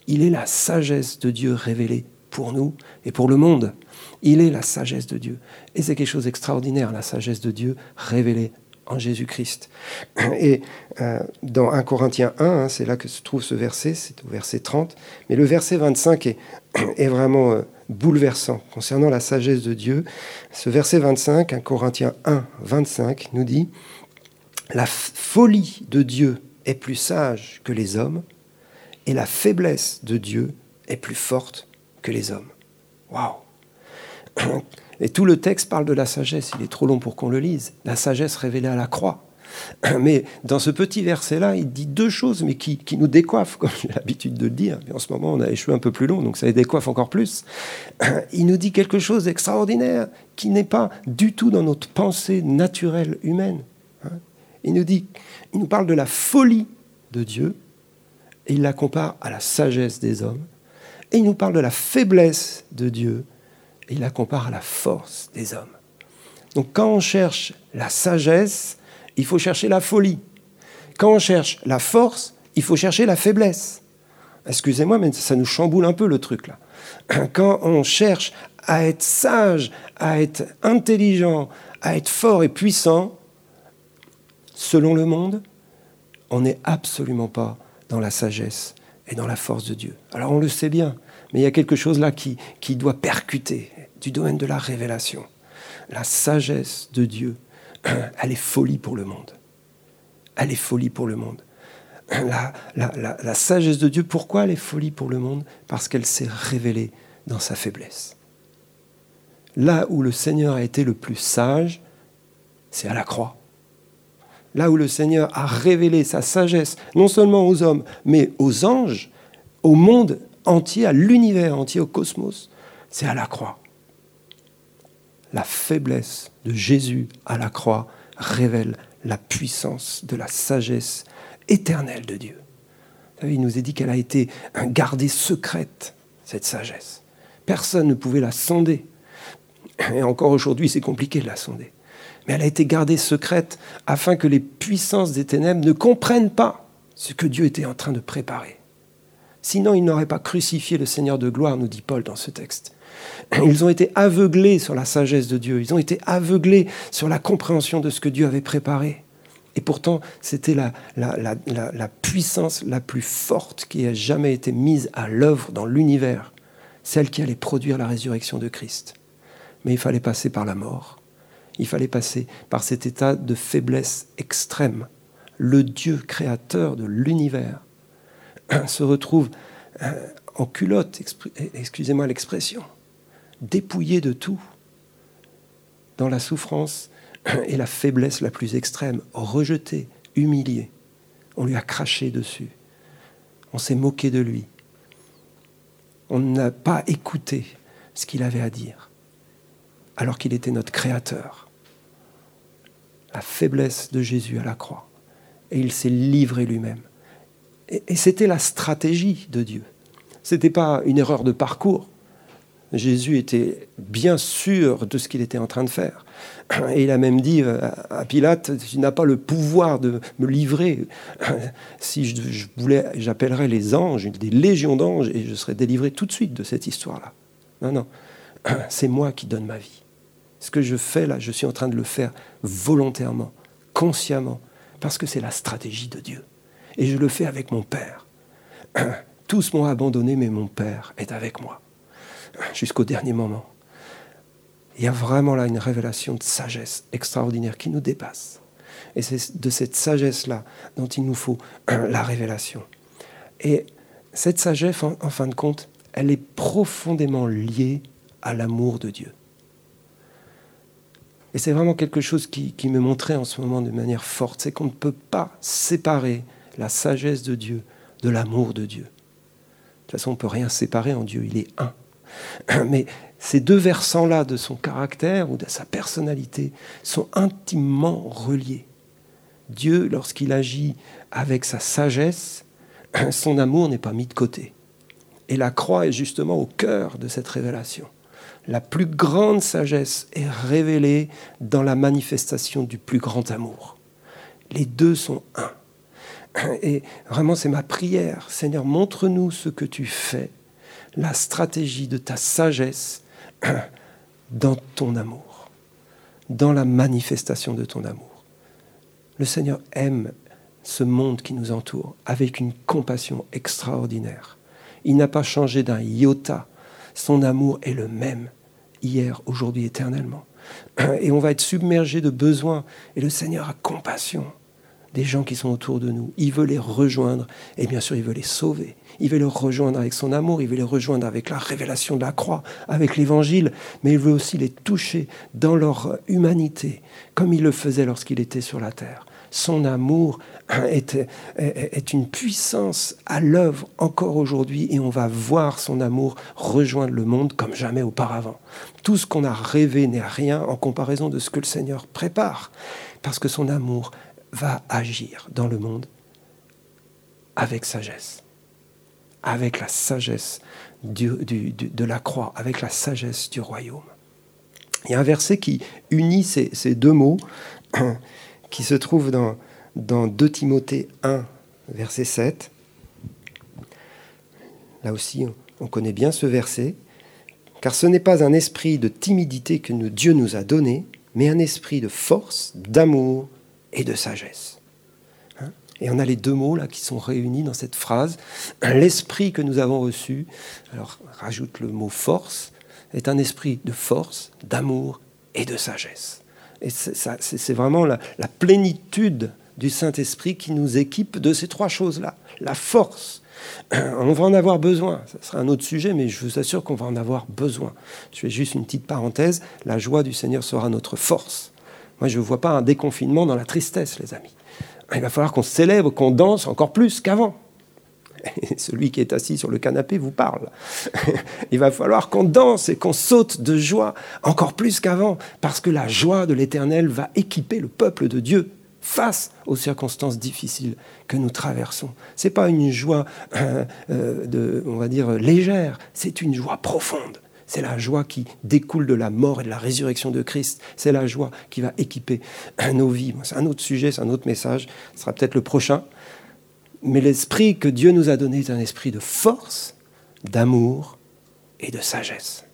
Il est la sagesse de Dieu révélée pour nous et pour le monde. Il est la sagesse de Dieu. Et c'est quelque chose d'extraordinaire, la sagesse de Dieu révélée en Jésus-Christ. Et euh, dans 1 Corinthiens 1, hein, c'est là que se trouve ce verset, c'est au verset 30, mais le verset 25 est, vraiment euh, bouleversant concernant la sagesse de Dieu. Ce verset 25, 1 Corinthiens 1, 25, nous dit, La folie de Dieu est plus sage que les hommes, et la faiblesse de Dieu est plus forte que les hommes. Waouh et tout le texte parle de la sagesse. Il est trop long pour qu'on le lise. La sagesse révélée à la croix. Mais dans ce petit verset-là, il dit deux choses, mais qui, nous décoiffent, comme j'ai l'habitude de le dire. Mais en ce moment, on a les cheveux un peu plus longs, donc ça les décoiffe encore plus. Il nous dit quelque chose d'extraordinaire, qui n'est pas du tout dans notre pensée naturelle humaine. Hein. Il nous dit, il nous parle de la folie de Dieu, et il la compare à la sagesse des hommes. Et il nous parle de la faiblesse de Dieu, et il la compare à la force des hommes. Donc quand on cherche la sagesse, il faut chercher la folie. Quand on cherche la force, il faut chercher la faiblesse. Excusez-moi, mais ça nous chamboule un peu le truc là. Quand on cherche à être sage, à être intelligent, à être fort et puissant, selon le monde, on n'est absolument pas dans la sagesse et dans la force de Dieu. Alors on le sait bien, mais il y a quelque chose là qui, qui doit percuter du domaine de la révélation. La sagesse de Dieu, elle est folie pour le monde. Elle est folie pour le monde. La, la, la, sagesse de Dieu, pourquoi elle est folie pour le monde? Parce qu'elle s'est révélée dans sa faiblesse. Là où le Seigneur a été le plus sage, c'est à la croix. Là où le Seigneur a révélé sa sagesse, non seulement aux hommes, mais aux anges, au monde entier, à l'univers entier, au cosmos, c'est à la croix. la faiblesse de Jésus à la croix révèle la puissance de la sagesse éternelle de Dieu. Il nous est dit qu'elle a été gardée secrète, cette sagesse. Personne ne pouvait la sonder. Et encore aujourd'hui, c'est compliqué de la sonder. Mais elle a été gardée secrète afin que les puissances des ténèbres ne comprennent pas ce que Dieu était en train de préparer. Sinon, ils n'auraient pas crucifié le Seigneur de gloire, nous dit Paul dans ce texte. Ils ont été aveuglés sur la sagesse de Dieu, ils ont été aveuglés sur la compréhension de ce que Dieu avait préparé. Et pourtant, c'était la, la, puissance la plus forte qui ait jamais été mise à l'œuvre dans l'univers, celle qui allait produire la résurrection de Christ. Mais il fallait passer par la mort, il fallait passer par cet état de faiblesse extrême. Le Dieu créateur de l'univers se retrouve euh, en culotte, excusez-moi l'expression, dépouillé de tout, dans la souffrance et la faiblesse la plus extrême, rejeté, humilié. On lui a craché dessus. On s'est moqué de lui. On n'a pas écouté ce qu'il avait à dire, alors qu'il était notre Créateur. La faiblesse de Jésus à la croix. Et il s'est livré lui-même. Et, et c'était la stratégie de Dieu. Ce n'était pas une erreur de parcours. Jésus était bien sûr de ce qu'il était en train de faire. Et il a même dit euh, à Pilate, tu n'as pas le pouvoir de me livrer. Si je, voulais, j'appellerais les anges, des légions d'anges, et je serais délivré tout de suite de cette histoire-là. Non, non, c'est moi qui donne ma vie. Ce que je fais là, je suis en train de le faire volontairement, consciemment, parce que c'est la stratégie de Dieu. Et je le fais avec mon Père. Tous m'ont abandonné, mais mon Père est avec moi jusqu'au dernier moment. Il y a vraiment là une révélation de sagesse extraordinaire qui nous dépasse. Et c'est de cette sagesse-là dont il nous faut la révélation. Et cette sagesse, en, fin de compte, elle est profondément liée à l'amour de Dieu. Et c'est vraiment quelque chose qui, me montrait en ce moment de manière forte, c'est qu'on ne peut pas séparer la sagesse de Dieu de l'amour de Dieu. De toute façon, on ne peut rien séparer en Dieu, il est un. Mais ces deux versants-là de son caractère ou de sa personnalité sont intimement reliés. Dieu, lorsqu'il agit avec sa sagesse, son amour n'est pas mis de côté. Et la croix est justement au cœur de cette révélation. La plus grande sagesse est révélée dans la manifestation du plus grand amour. Les deux sont un. Et vraiment, c'est ma prière. Seigneur, montre-nous ce que tu fais la stratégie de ta sagesse dans ton amour, dans la manifestation de ton amour. Le Seigneur aime ce monde qui nous entoure avec une compassion extraordinaire. Il n'a pas changé d'un iota. Son amour est le même, hier, aujourd'hui, éternellement. Et on va être submergé de besoins. Et le Seigneur a compassion des gens qui sont autour de nous. Il veut les rejoindre et bien sûr, il veut les sauver. Il veut les rejoindre avec son amour, il veut les rejoindre avec la révélation de la croix, avec l'évangile, mais il veut aussi les toucher dans leur humanité, comme il le faisait lorsqu'il était sur la terre. Son amour est, une puissance à l'œuvre encore aujourd'hui et on va voir son amour rejoindre le monde comme jamais auparavant. Tout ce qu'on a rêvé n'est rien en comparaison de ce que le Seigneur prépare, parce que son amour va agir dans le monde avec sagesse, avec la sagesse de la croix, avec la sagesse du royaume. Il y a un verset qui unit ces, deux mots, qui se trouve dans, dans 2 Timothée 1, verset 7. Là aussi, on connaît bien ce verset, car ce n'est pas un esprit de timidité que Dieu nous a donné, mais un esprit de force, d'amour et de sagesse. Hein? Et on a les deux mots là qui sont réunis dans cette phrase. L'esprit que nous avons reçu, alors rajoute le mot force, est un esprit de force, d'amour et de sagesse. Et c'est vraiment la, la, plénitude du Saint-Esprit qui nous équipe de ces trois choses-là. La force, on va en avoir besoin. Ce sera un autre sujet, mais je vous assure qu'on va en avoir besoin. Je fais juste une petite parenthèse. La joie du Seigneur sera notre force. Moi, je ne vois pas un déconfinement dans la tristesse, les amis. Il va falloir qu'on célèbre, qu'on danse encore plus qu'avant. Et celui qui est assis sur le canapé vous parle. Il va falloir qu'on danse et qu'on saute de joie encore plus qu'avant, parce que la joie de l'Éternel va équiper le peuple de Dieu face aux circonstances difficiles que nous traversons. Ce n'est pas une joie, euh, euh, de, on va dire, légère, c'est une joie profonde. C'est la joie qui découle de la mort et de la résurrection de Christ. C'est la joie qui va équiper nos vies. C'est un autre sujet, c'est un autre message. Ce sera peut-être le prochain. Mais l'esprit que Dieu nous a donné est un esprit de force, d'amour et de sagesse.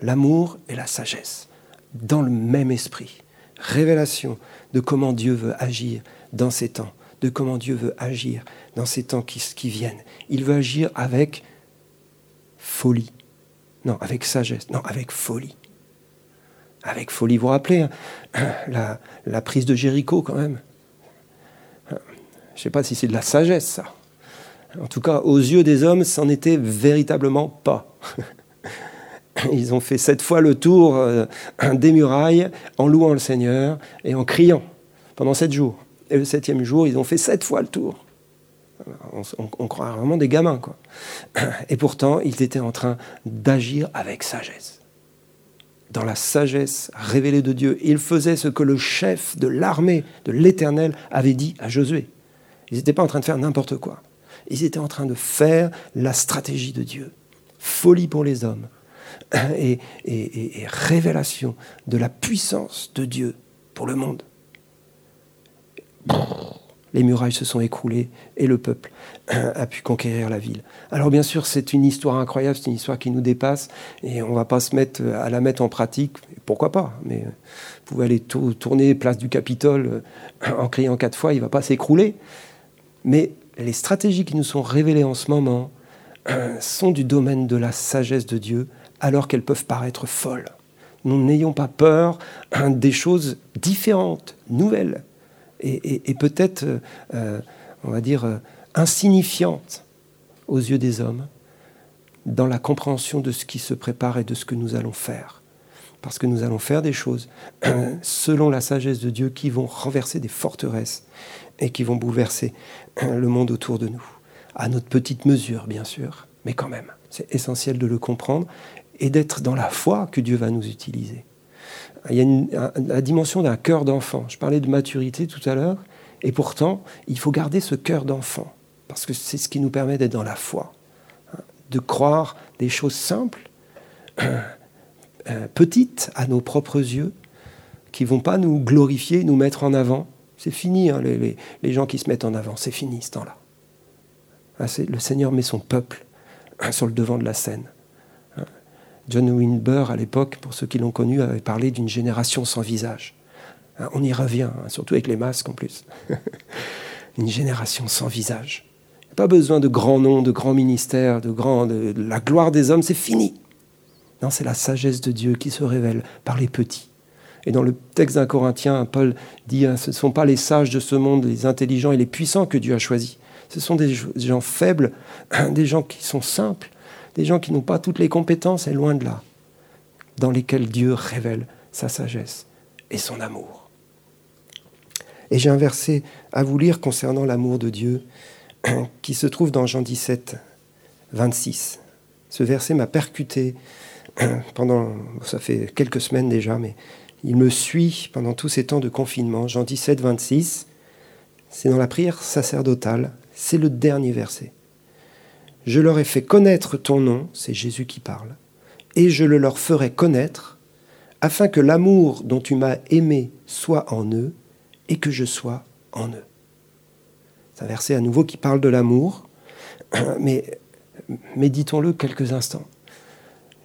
L'amour et la sagesse, dans le même esprit. Révélation de comment Dieu veut agir dans ces temps, de comment Dieu veut agir dans ces temps qui, viennent. Il veut agir avec folie. Non, avec sagesse. Non, avec folie. Avec folie. Vous vous rappelez hein, la, la, prise de Jéricho quand même? Je ne sais pas si c'est de la sagesse, ça. En tout cas, aux yeux des hommes, c'en était véritablement pas. Ils ont fait sept fois le tour euh, des murailles en louant le Seigneur et en criant pendant sept jours. Et le septième jour, ils ont fait sept fois le tour. On, croit vraiment des gamins, quoi. Et pourtant, ils étaient en train d'agir avec sagesse. Dans la sagesse révélée de Dieu, ils faisaient ce que le chef de l'armée de l'Éternel avait dit à Josué. Ils n'étaient pas en train de faire n'importe quoi. Ils étaient en train de faire la stratégie de Dieu. Folie pour les hommes, et, révélation de la puissance de Dieu pour le monde. Les murailles se sont écroulées et le peuple a pu conquérir la ville. Alors bien sûr, c'est une histoire incroyable, c'est une histoire qui nous dépasse et on va pas se mettre à la mettre en pratique. Pourquoi pas? Mais vous pouvez aller tourner place du Capitole en criant quatre fois, il va pas s'écrouler. Mais les stratégies qui nous sont révélées en ce moment sont du domaine de la sagesse de Dieu alors qu'elles peuvent paraître folles. Nous n'ayons pas peur hein, des choses différentes, nouvelles, et, peut-être, euh, on va dire, euh, insignifiantes aux yeux des hommes, dans la compréhension de ce qui se prépare et de ce que nous allons faire. Parce que nous allons faire des choses hein, selon la sagesse de Dieu qui vont renverser des forteresses et qui vont bouleverser hein, le monde autour de nous. À notre petite mesure, bien sûr, mais quand même. C'est essentiel de le comprendre et d'être dans la foi que Dieu va nous utiliser. Il y a la dimension d'un cœur d'enfant. Je parlais de maturité tout à l'heure, et pourtant, il faut garder ce cœur d'enfant, parce que c'est ce qui nous permet d'être dans la foi, de croire des choses simples, euh, petites à nos propres yeux, qui vont pas nous glorifier, nous mettre en avant. C'est fini, hein, les, gens qui se mettent en avant, c'est fini ce temps-là. Ah, le Seigneur met son peuple sur le devant de la scène. John Winber, à l'époque, pour ceux qui l'ont connu, avait parlé d'une génération sans visage. Hein, on y revient, hein, surtout avec les masques en plus. Une génération sans visage. Pas besoin de grands noms, de grands ministères, de, grands, la gloire des hommes, c'est fini. Non, c'est la sagesse de Dieu qui se révèle par les petits. Et dans le texte d'un Corinthien, Paul dit hein, ce ne sont pas les sages de ce monde, les intelligents et les puissants que Dieu a choisis. Ce sont des gens faibles, des gens qui sont simples, des gens qui n'ont pas toutes les compétences, et loin de là, dans lesquels Dieu révèle sa sagesse et son amour. Et j'ai un verset à vous lire concernant l'amour de Dieu qui se trouve dans Jean 17, 26. Ce verset m'a percuté pendant, ça fait quelques semaines déjà, mais il me suit pendant tous ces temps de confinement. Jean 17, 26, c'est dans la prière sacerdotale, c'est le dernier verset. Je leur ai fait connaître ton nom, c'est Jésus qui parle, et je le leur ferai connaître, afin que l'amour dont tu m'as aimé soit en eux, et que je sois en eux. C'est un verset à nouveau qui parle de l'amour, mais méditons-le quelques instants.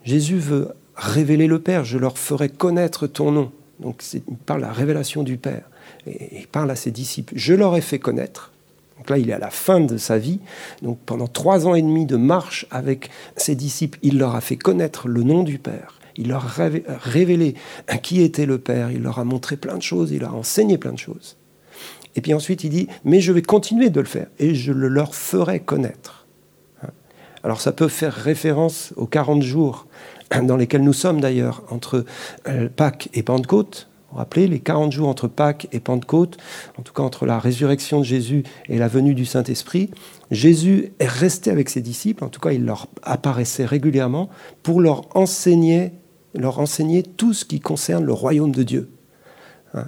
Jésus veut révéler le Père, je leur ferai connaître ton nom. Donc il parle de la révélation du Père, et il parle à ses disciples. Je leur ai fait connaître, donc là, il est à la fin de sa vie. Donc pendant trois ans et demi de marche avec ses disciples, il leur a fait connaître le nom du Père. Il leur a révélé qui était le Père. Il leur a montré plein de choses. Il leur a enseigné plein de choses. Et puis ensuite, il dit, mais je vais continuer de le faire et je le leur ferai connaître. Alors ça peut faire référence aux 40 jours dans lesquels nous sommes d'ailleurs, entre euh, Pâques et Pentecôte. Vous vous rappelez, les 40 jours entre Pâques et Pentecôte, en tout cas entre la résurrection de Jésus et la venue du Saint-Esprit, Jésus est resté avec ses disciples, en tout cas il leur apparaissait régulièrement, pour leur enseigner, leur enseigner tout ce qui concerne le royaume de Dieu.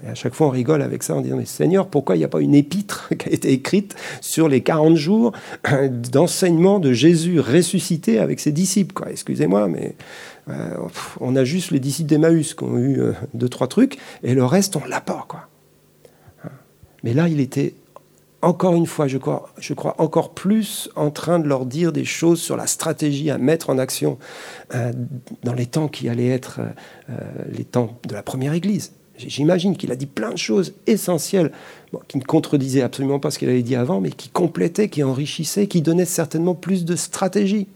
Et à chaque fois, on rigole avec ça en disant Mais Seigneur, pourquoi il n'y a pas une épître qui a été écrite sur les 40 jours d'enseignement de Jésus ressuscité avec ses disciples Excusez-moi, mais euh, on a juste les disciples d'Emmaüs qui ont eu euh, deux, trois trucs, et le reste, on l'a pas. Hein. Mais là, il était encore une fois, je crois, encore plus en train de leur dire des choses sur la stratégie à mettre en action euh, dans les temps qui allaient être les temps de la première Église. J'imagine qu'il a dit plein de choses essentielles qui ne contredisaient absolument pas ce qu'il avait dit avant, mais qui complétaient, qui enrichissaient, qui donnaient certainement plus de stratégie.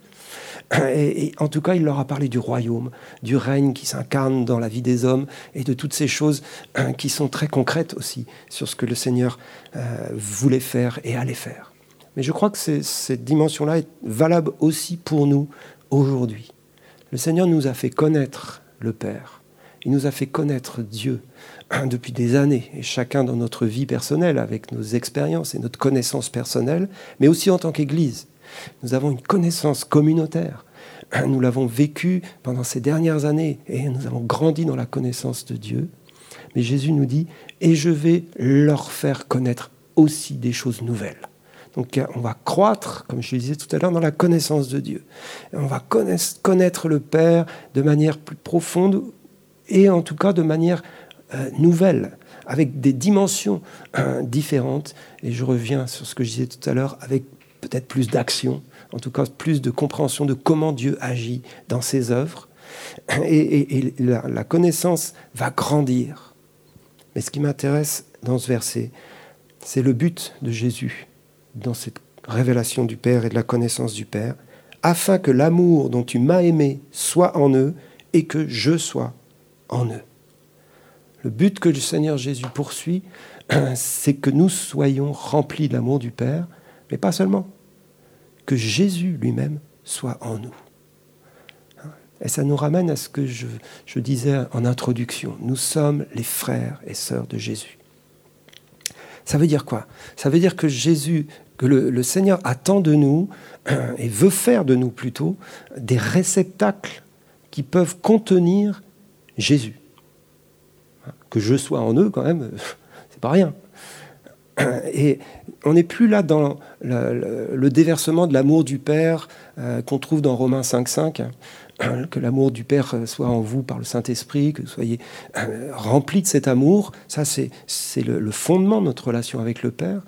Et, en tout cas, il leur a parlé du royaume, du règne qui s'incarne dans la vie des hommes et de toutes ces choses qui sont très concrètes aussi sur ce que le Seigneur euh, voulait faire et allait faire. Mais je crois que cette dimension-là est valable aussi pour nous aujourd'hui. Le Seigneur nous a fait connaître le Père. Il nous a fait connaître Dieu depuis des années, et chacun dans notre vie personnelle, avec nos expériences et notre connaissance personnelle, mais aussi en tant qu'Église. Nous avons une connaissance communautaire. Nous l'avons vécu pendant ces dernières années, et nous avons grandi dans la connaissance de Dieu. Mais Jésus nous dit, et je vais leur faire connaître aussi des choses nouvelles. Donc on va croître, comme je le disais tout à l'heure, dans la connaissance de Dieu. On va connaître le Père de manière plus profonde et en tout cas de manière euh, nouvelle, avec des dimensions euh, différentes. Et je reviens sur ce que je disais tout à l'heure, avec peut-être plus d'action, en tout cas plus de compréhension de comment Dieu agit dans ses œuvres. Et, la, connaissance va grandir. Mais ce qui m'intéresse dans ce verset, c'est le but de Jésus dans cette révélation du Père et de la connaissance du Père, afin que l'amour dont tu m'as aimé soit en eux et que je sois en eux. Le but que le Seigneur Jésus poursuit, c'est que nous soyons remplis de l'amour du Père, mais pas seulement, que Jésus lui-même soit en nous. Et ça nous ramène à ce que je, disais en introduction. Nous sommes les frères et sœurs de Jésus. Ça veut dire quoi? Ça veut dire que Jésus, que le, le, Seigneur attend de nous, et veut faire de nous plutôt, des réceptacles qui peuvent contenir Jésus. Que je sois en eux, quand même, c'est pas rien. Et on n'est plus là dans le, déversement de l'amour du Père euh, qu'on trouve dans Romains 5.5, hein, que l'amour du Père soit en vous par le Saint-Esprit, que vous soyez euh, remplis de cet amour. Ça, c'est le, fondement de notre relation avec le Père.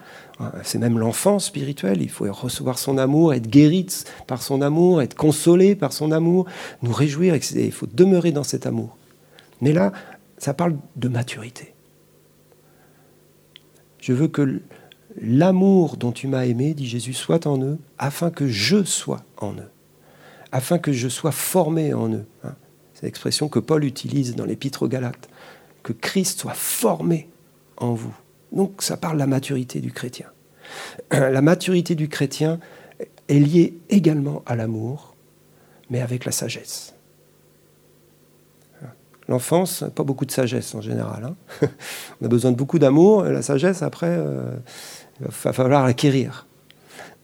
C'est même l'enfant spirituel. Il faut recevoir son amour, être guéri par son amour, être consolé par son amour, nous réjouir. Il faut demeurer dans cet amour. Mais là, ça parle de maturité. Je veux que l'amour dont tu m'as aimé, dit Jésus, soit en eux, afin que je sois en eux, afin que je sois formé en eux. Hein. C'est l'expression que Paul utilise dans l'Épître aux Galates, que Christ soit formé en vous. Donc ça parle de la maturité du chrétien. La maturité du chrétien est liée également à l'amour, mais avec la sagesse. L'enfance, pas beaucoup de sagesse en général. Hein. On a besoin de beaucoup d'amour. La sagesse, après, euh, il va falloir l'acquérir.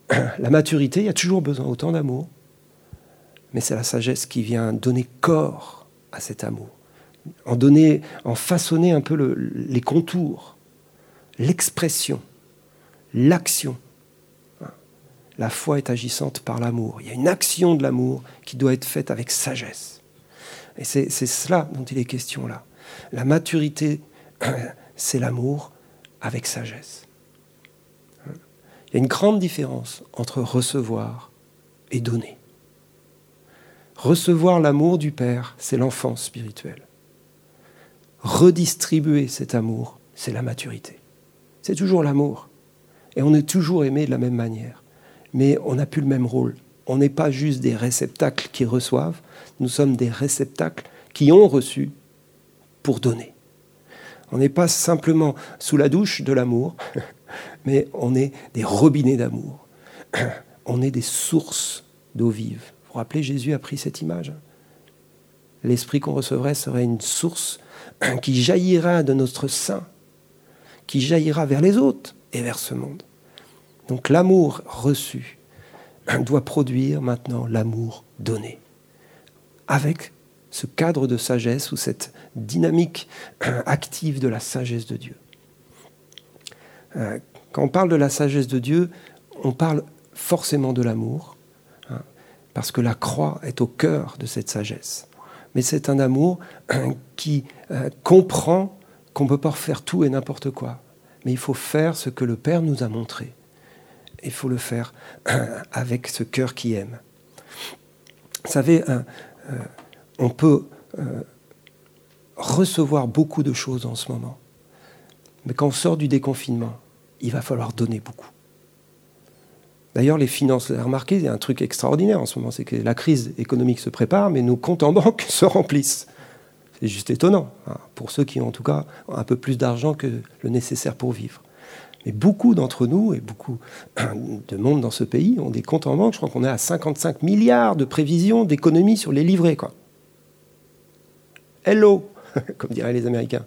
La maturité, il y a toujours besoin autant d'amour. Mais c'est la sagesse qui vient donner corps à cet amour. En, donner, en façonner un peu les contours, l'expression, l'action. La foi est agissante par l'amour. Il y a une action de l'amour qui doit être faite avec sagesse. Et c'est cela dont il est question là. La maturité, c'est l'amour avec sagesse. Il y a une grande différence entre recevoir et donner. Recevoir l'amour du Père, c'est l'enfance spirituelle. Redistribuer cet amour, c'est la maturité. C'est toujours l'amour. Et on est toujours aimé de la même manière. Mais on n'a plus le même rôle. On n'est pas juste des réceptacles qui reçoivent, nous sommes des réceptacles qui ont reçu pour donner. On n'est pas simplement sous la douche de l'amour, mais on est des robinets d'amour. On est des sources d'eau vive. Vous vous rappelez, Jésus a pris cette image. l'esprit qu'on recevrait serait une source qui jaillira de notre sein, qui jaillira vers les autres et vers ce monde. Donc l'amour reçu doit produire maintenant l'amour donné, avec ce cadre de sagesse ou cette dynamique active de la sagesse de Dieu. Euh, quand on parle de la sagesse de Dieu, on parle forcément de l'amour, hein, parce que la croix est au cœur de cette sagesse. Mais c'est un amour qui euh, comprend qu'on ne peut pas faire tout et n'importe quoi. Mais il faut faire ce que le Père nous a montré. Il faut le faire avec ce cœur qui aime. Vous savez, euh, on peut recevoir beaucoup de choses en ce moment. Mais quand on sort du déconfinement, il va falloir donner beaucoup. D'ailleurs, les finances, vous remarqué, il y a un truc extraordinaire en ce moment, c'est que la crise économique se prépare, mais nos comptes en banque se remplissent. C'est juste étonnant, hein, pour ceux qui ont en tout cas un peu plus d'argent que le nécessaire pour vivre. Mais beaucoup d'entre nous et beaucoup de monde dans ce pays ont des comptes en banque. Je crois qu'on est à 55 milliards de prévisions d'économie sur les livrets. Quoi. Hello, comme diraient les Américains.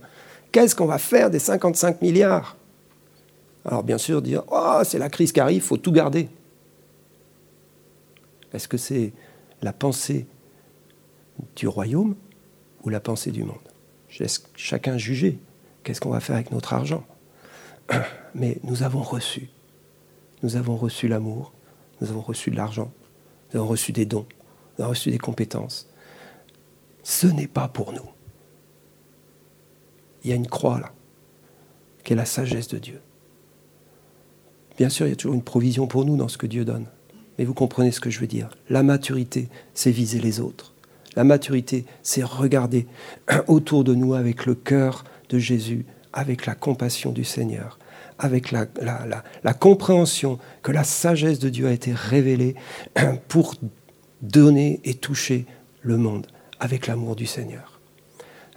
Qu'est-ce qu'on va faire des 55 milliards? Alors bien sûr, dire Oh, c'est la crise qui arrive, il faut tout garder. Est-ce que c'est la pensée du royaume ou la pensée du monde? Chacun juger. Qu'est-ce qu'on va faire avec notre argent? Mais nous avons reçu. Nous avons reçu l'amour, nous avons reçu de l'argent, nous avons reçu des dons, nous avons reçu des compétences. Ce n'est pas pour nous il y a une croix là, qui est la sagesse de Dieu. Bien sûr, il y a toujours une provision pour nous dans ce que Dieu donne. Mais vous comprenez ce que je veux dire. La maturité, c'est viser les autres. La maturité, c'est regarder autour de nous avec le cœur de Jésus, avec la compassion du Seigneur, avec la, la, compréhension que la sagesse de Dieu a été révélée pour donner et toucher le monde avec l'amour du Seigneur.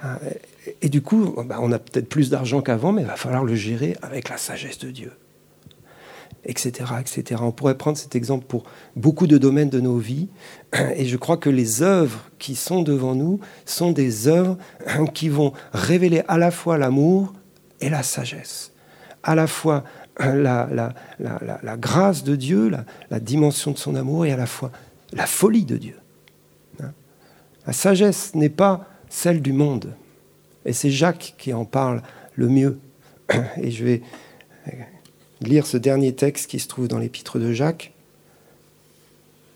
Hein, et du coup, bah, on a peut-être plus d'argent qu'avant, mais il va falloir le gérer avec la sagesse de Dieu. Etc, etc. On pourrait prendre cet exemple pour beaucoup de domaines de nos vies. Et je crois que les œuvres qui sont devant nous sont des œuvres qui vont révéler à la fois l'amour et la sagesse. À la fois la, la, grâce de Dieu, la, dimension de son amour, et à la fois la folie de Dieu. Hein. La sagesse n'est pas celle du monde. Et c'est Jacques qui en parle le mieux. Et je vais lire ce dernier texte qui se trouve dans l'épître de Jacques.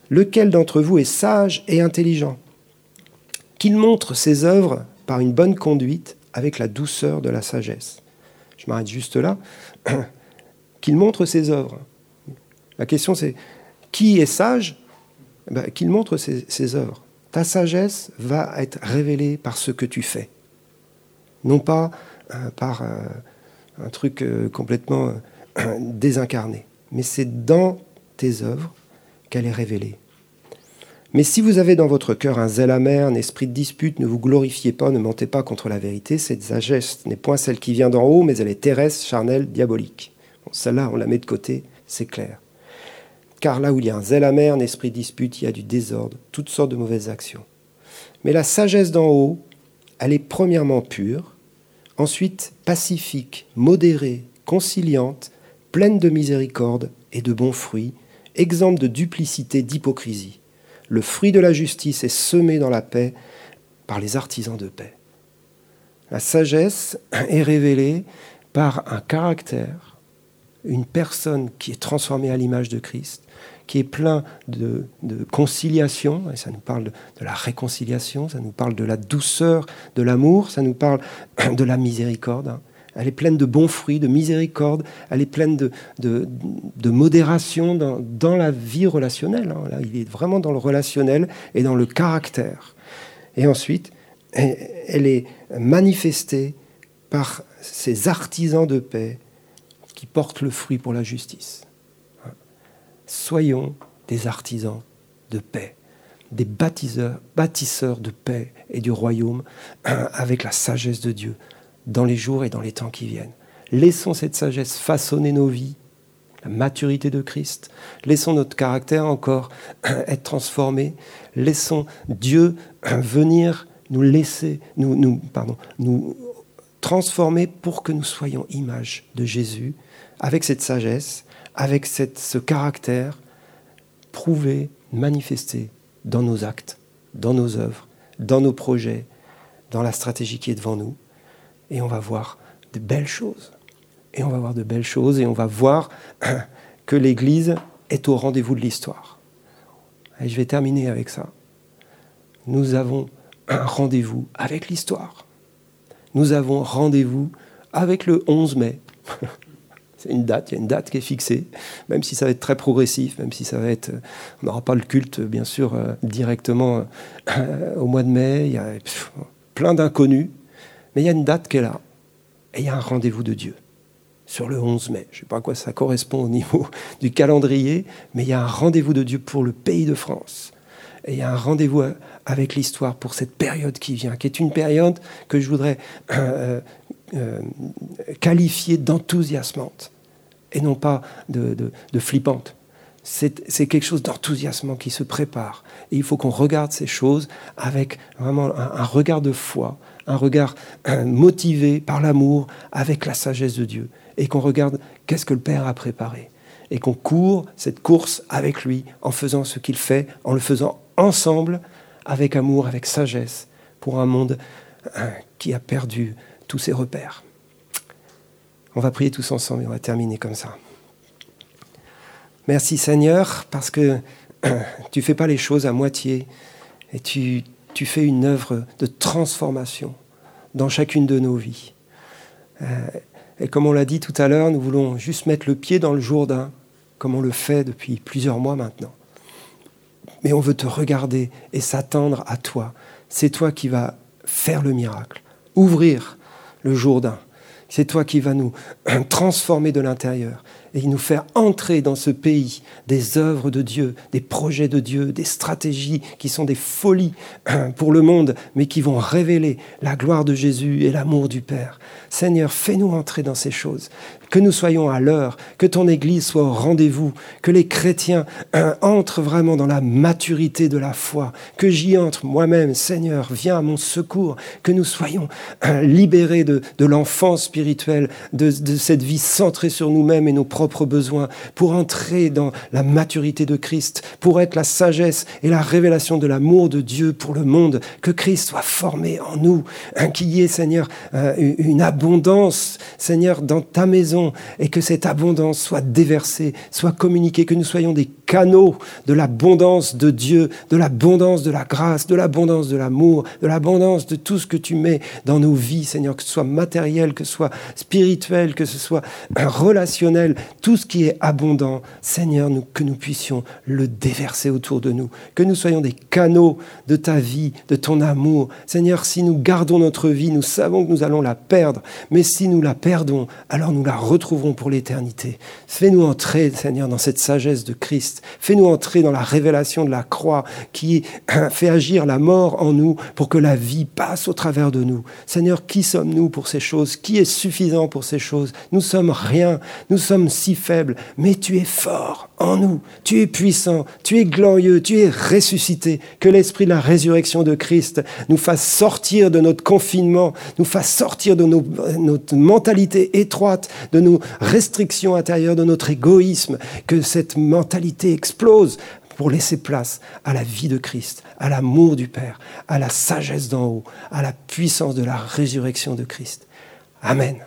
Lequel d'entre vous est sage et intelligent? Qu'il montre ses œuvres par une bonne conduite avec la douceur de la sagesse. Je m'arrête juste là. Qu'il montre ses œuvres. La question c'est qui est sage? Eh ben, Qu'il montre ses, œuvres. Ta sagesse va être révélée par ce que tu fais non pas euh, par euh, un truc euh, complètement désincarné, mais c'est dans tes œuvres qu'elle est révélée. Mais si vous avez dans votre cœur un zèle amer, un esprit de dispute, ne vous glorifiez pas, ne mentez pas contre la vérité. Cette sagesse n'est point celle qui vient d'en haut, mais elle est terrestre, charnelle, diabolique. Celle-là, on la met de côté, c'est clair. Car là où il y a un zèle amer, un esprit de dispute, il y a du désordre, toutes sortes de mauvaises actions. Mais la sagesse d'en haut, elle est premièrement pure, ensuite pacifique, modérée, conciliante, pleine de miséricorde et de bons fruits, exempte de duplicité, d'hypocrisie. Le fruit de la justice est semé dans la paix par les artisans de paix. La sagesse est révélée par un caractère, une personne qui est transformée à l'image de Christ, qui est plein de, conciliation, et ça nous parle de, la réconciliation, ça nous parle de la douceur, de l'amour, ça nous parle de la miséricorde. Hein. Elle est pleine de bons fruits, de miséricorde, elle est pleine de, modération dans, la vie relationnelle. Hein. Là, il est vraiment dans le relationnel et dans le caractère. Et ensuite, elle est manifestée par ces artisans de paix qui portent le fruit pour la justice soyons des artisans de paix, des bâtisseurs, bâtisseurs de paix et du royaume avec la sagesse de Dieu dans les jours et dans les temps qui viennent. Laissons cette sagesse façonner nos vies, la maturité de Christ. Laissons notre caractère encore être transformé. Laissons Dieu venir nous laisser, nous, transformer pour que nous soyons image de Jésus, avec cette sagesse, avec ce caractère prouvé, manifesté dans nos actes, dans nos œuvres, dans nos projets, dans la stratégie qui est devant nous. Et on va voir de belles choses. Et on va voir de belles choses et on va voir que l'Église est au rendez-vous de l'histoire. Et je vais terminer avec ça. Nous avons un rendez-vous avec l'histoire. Nous avons rendez-vous avec le 11 mai. C'est une date, il y a une date qui est fixée, même si ça va être très progressif, même si ça va être. On n'aura pas le culte, bien sûr, euh, directement euh, au mois de mai. Il y a plein d'inconnus, mais il y a une date qui est là. Et il y a un rendez-vous de Dieu sur le 11 mai. Je ne sais pas à quoi ça correspond au niveau du calendrier, mais il y a un rendez-vous de Dieu pour le pays de France. Et il y a un rendez-vous avec l'histoire pour cette période qui vient, qui est une période que je voudrais euh, euh, qualifier d'enthousiasmante et non pas de, flippante. C'est quelque chose d'enthousiasmant qui se prépare. Et il faut qu'on regarde ces choses avec vraiment un, regard de foi, un regard euh, motivé par l'amour, avec la sagesse de Dieu. Et qu'on regarde qu'est-ce que le Père a préparé. Et qu'on court cette course avec lui en faisant ce qu'il fait, en le faisant ensemble, avec amour, avec sagesse, pour un monde euh, qui a perdu tous ses repères. On va prier tous ensemble et on va terminer comme ça. Merci Seigneur, parce que tu ne fais pas les choses à moitié et tu, tu fais une œuvre de transformation dans chacune de nos vies. Euh, et comme on l'a dit tout à l'heure, nous voulons juste mettre le pied dans le Jourdain, comme on le fait depuis plusieurs mois maintenant mais on veut te regarder et s'attendre à toi. C'est toi qui vas faire le miracle, ouvrir le Jourdain. C'est toi qui vas nous transformer de l'intérieur et nous faire entrer dans ce pays des œuvres de Dieu, des projets de Dieu, des stratégies qui sont des folies pour le monde, mais qui vont révéler la gloire de Jésus et l'amour du Père. Seigneur, fais-nous entrer dans ces choses que nous soyons à l'heure, que ton Église soit au rendez-vous, que les chrétiens euh, entrent vraiment dans la maturité de la foi, que j'y entre moi-même, Seigneur, viens à mon secours, que nous soyons euh, libérés de, l'enfance spirituelle, de, cette vie centrée sur nous-mêmes et nos propres besoins, pour entrer dans la maturité de Christ, pour être la sagesse et la révélation de l'amour de Dieu pour le monde, que Christ soit formé en nous, qu'il y ait, Seigneur, euh, une abondance, Seigneur, dans ta maison et que cette abondance soit déversée, soit communiquée, que nous soyons des canaux de l'abondance de Dieu, de l'abondance de la grâce, de l'abondance de l'amour, de l'abondance de tout ce que tu mets dans nos vies, Seigneur, que ce soit matériel, que ce soit spirituel, que ce soit relationnel, tout ce qui est abondant, Seigneur, que nous puissions le déverser autour de nous, que nous soyons des canaux de ta vie, de ton amour. Seigneur, si nous gardons notre vie, nous savons que nous allons la perdre, mais si nous la perdons, alors nous la retrouverons pour l'éternité. Fais-nous entrer, Seigneur, dans cette sagesse de Christ. Fais-nous entrer dans la révélation de la croix qui fait agir la mort en nous pour que la vie passe au travers de nous. Seigneur, qui sommes-nous pour ces choses? Qui est suffisant pour ces choses? Nous sommes rien, nous sommes si faibles, mais tu es fort en nous. Tu es puissant, tu es glorieux, tu es ressuscité. Que l'esprit de la résurrection de Christ nous fasse sortir de notre confinement, nous fasse sortir de notre mentalité étroite, de nos restrictions intérieures, de notre égoïsme, que cette mentalité explose pour laisser place à la vie de Christ, à l'amour du Père, à la sagesse d'en haut, à la puissance de la résurrection de Christ. Amen.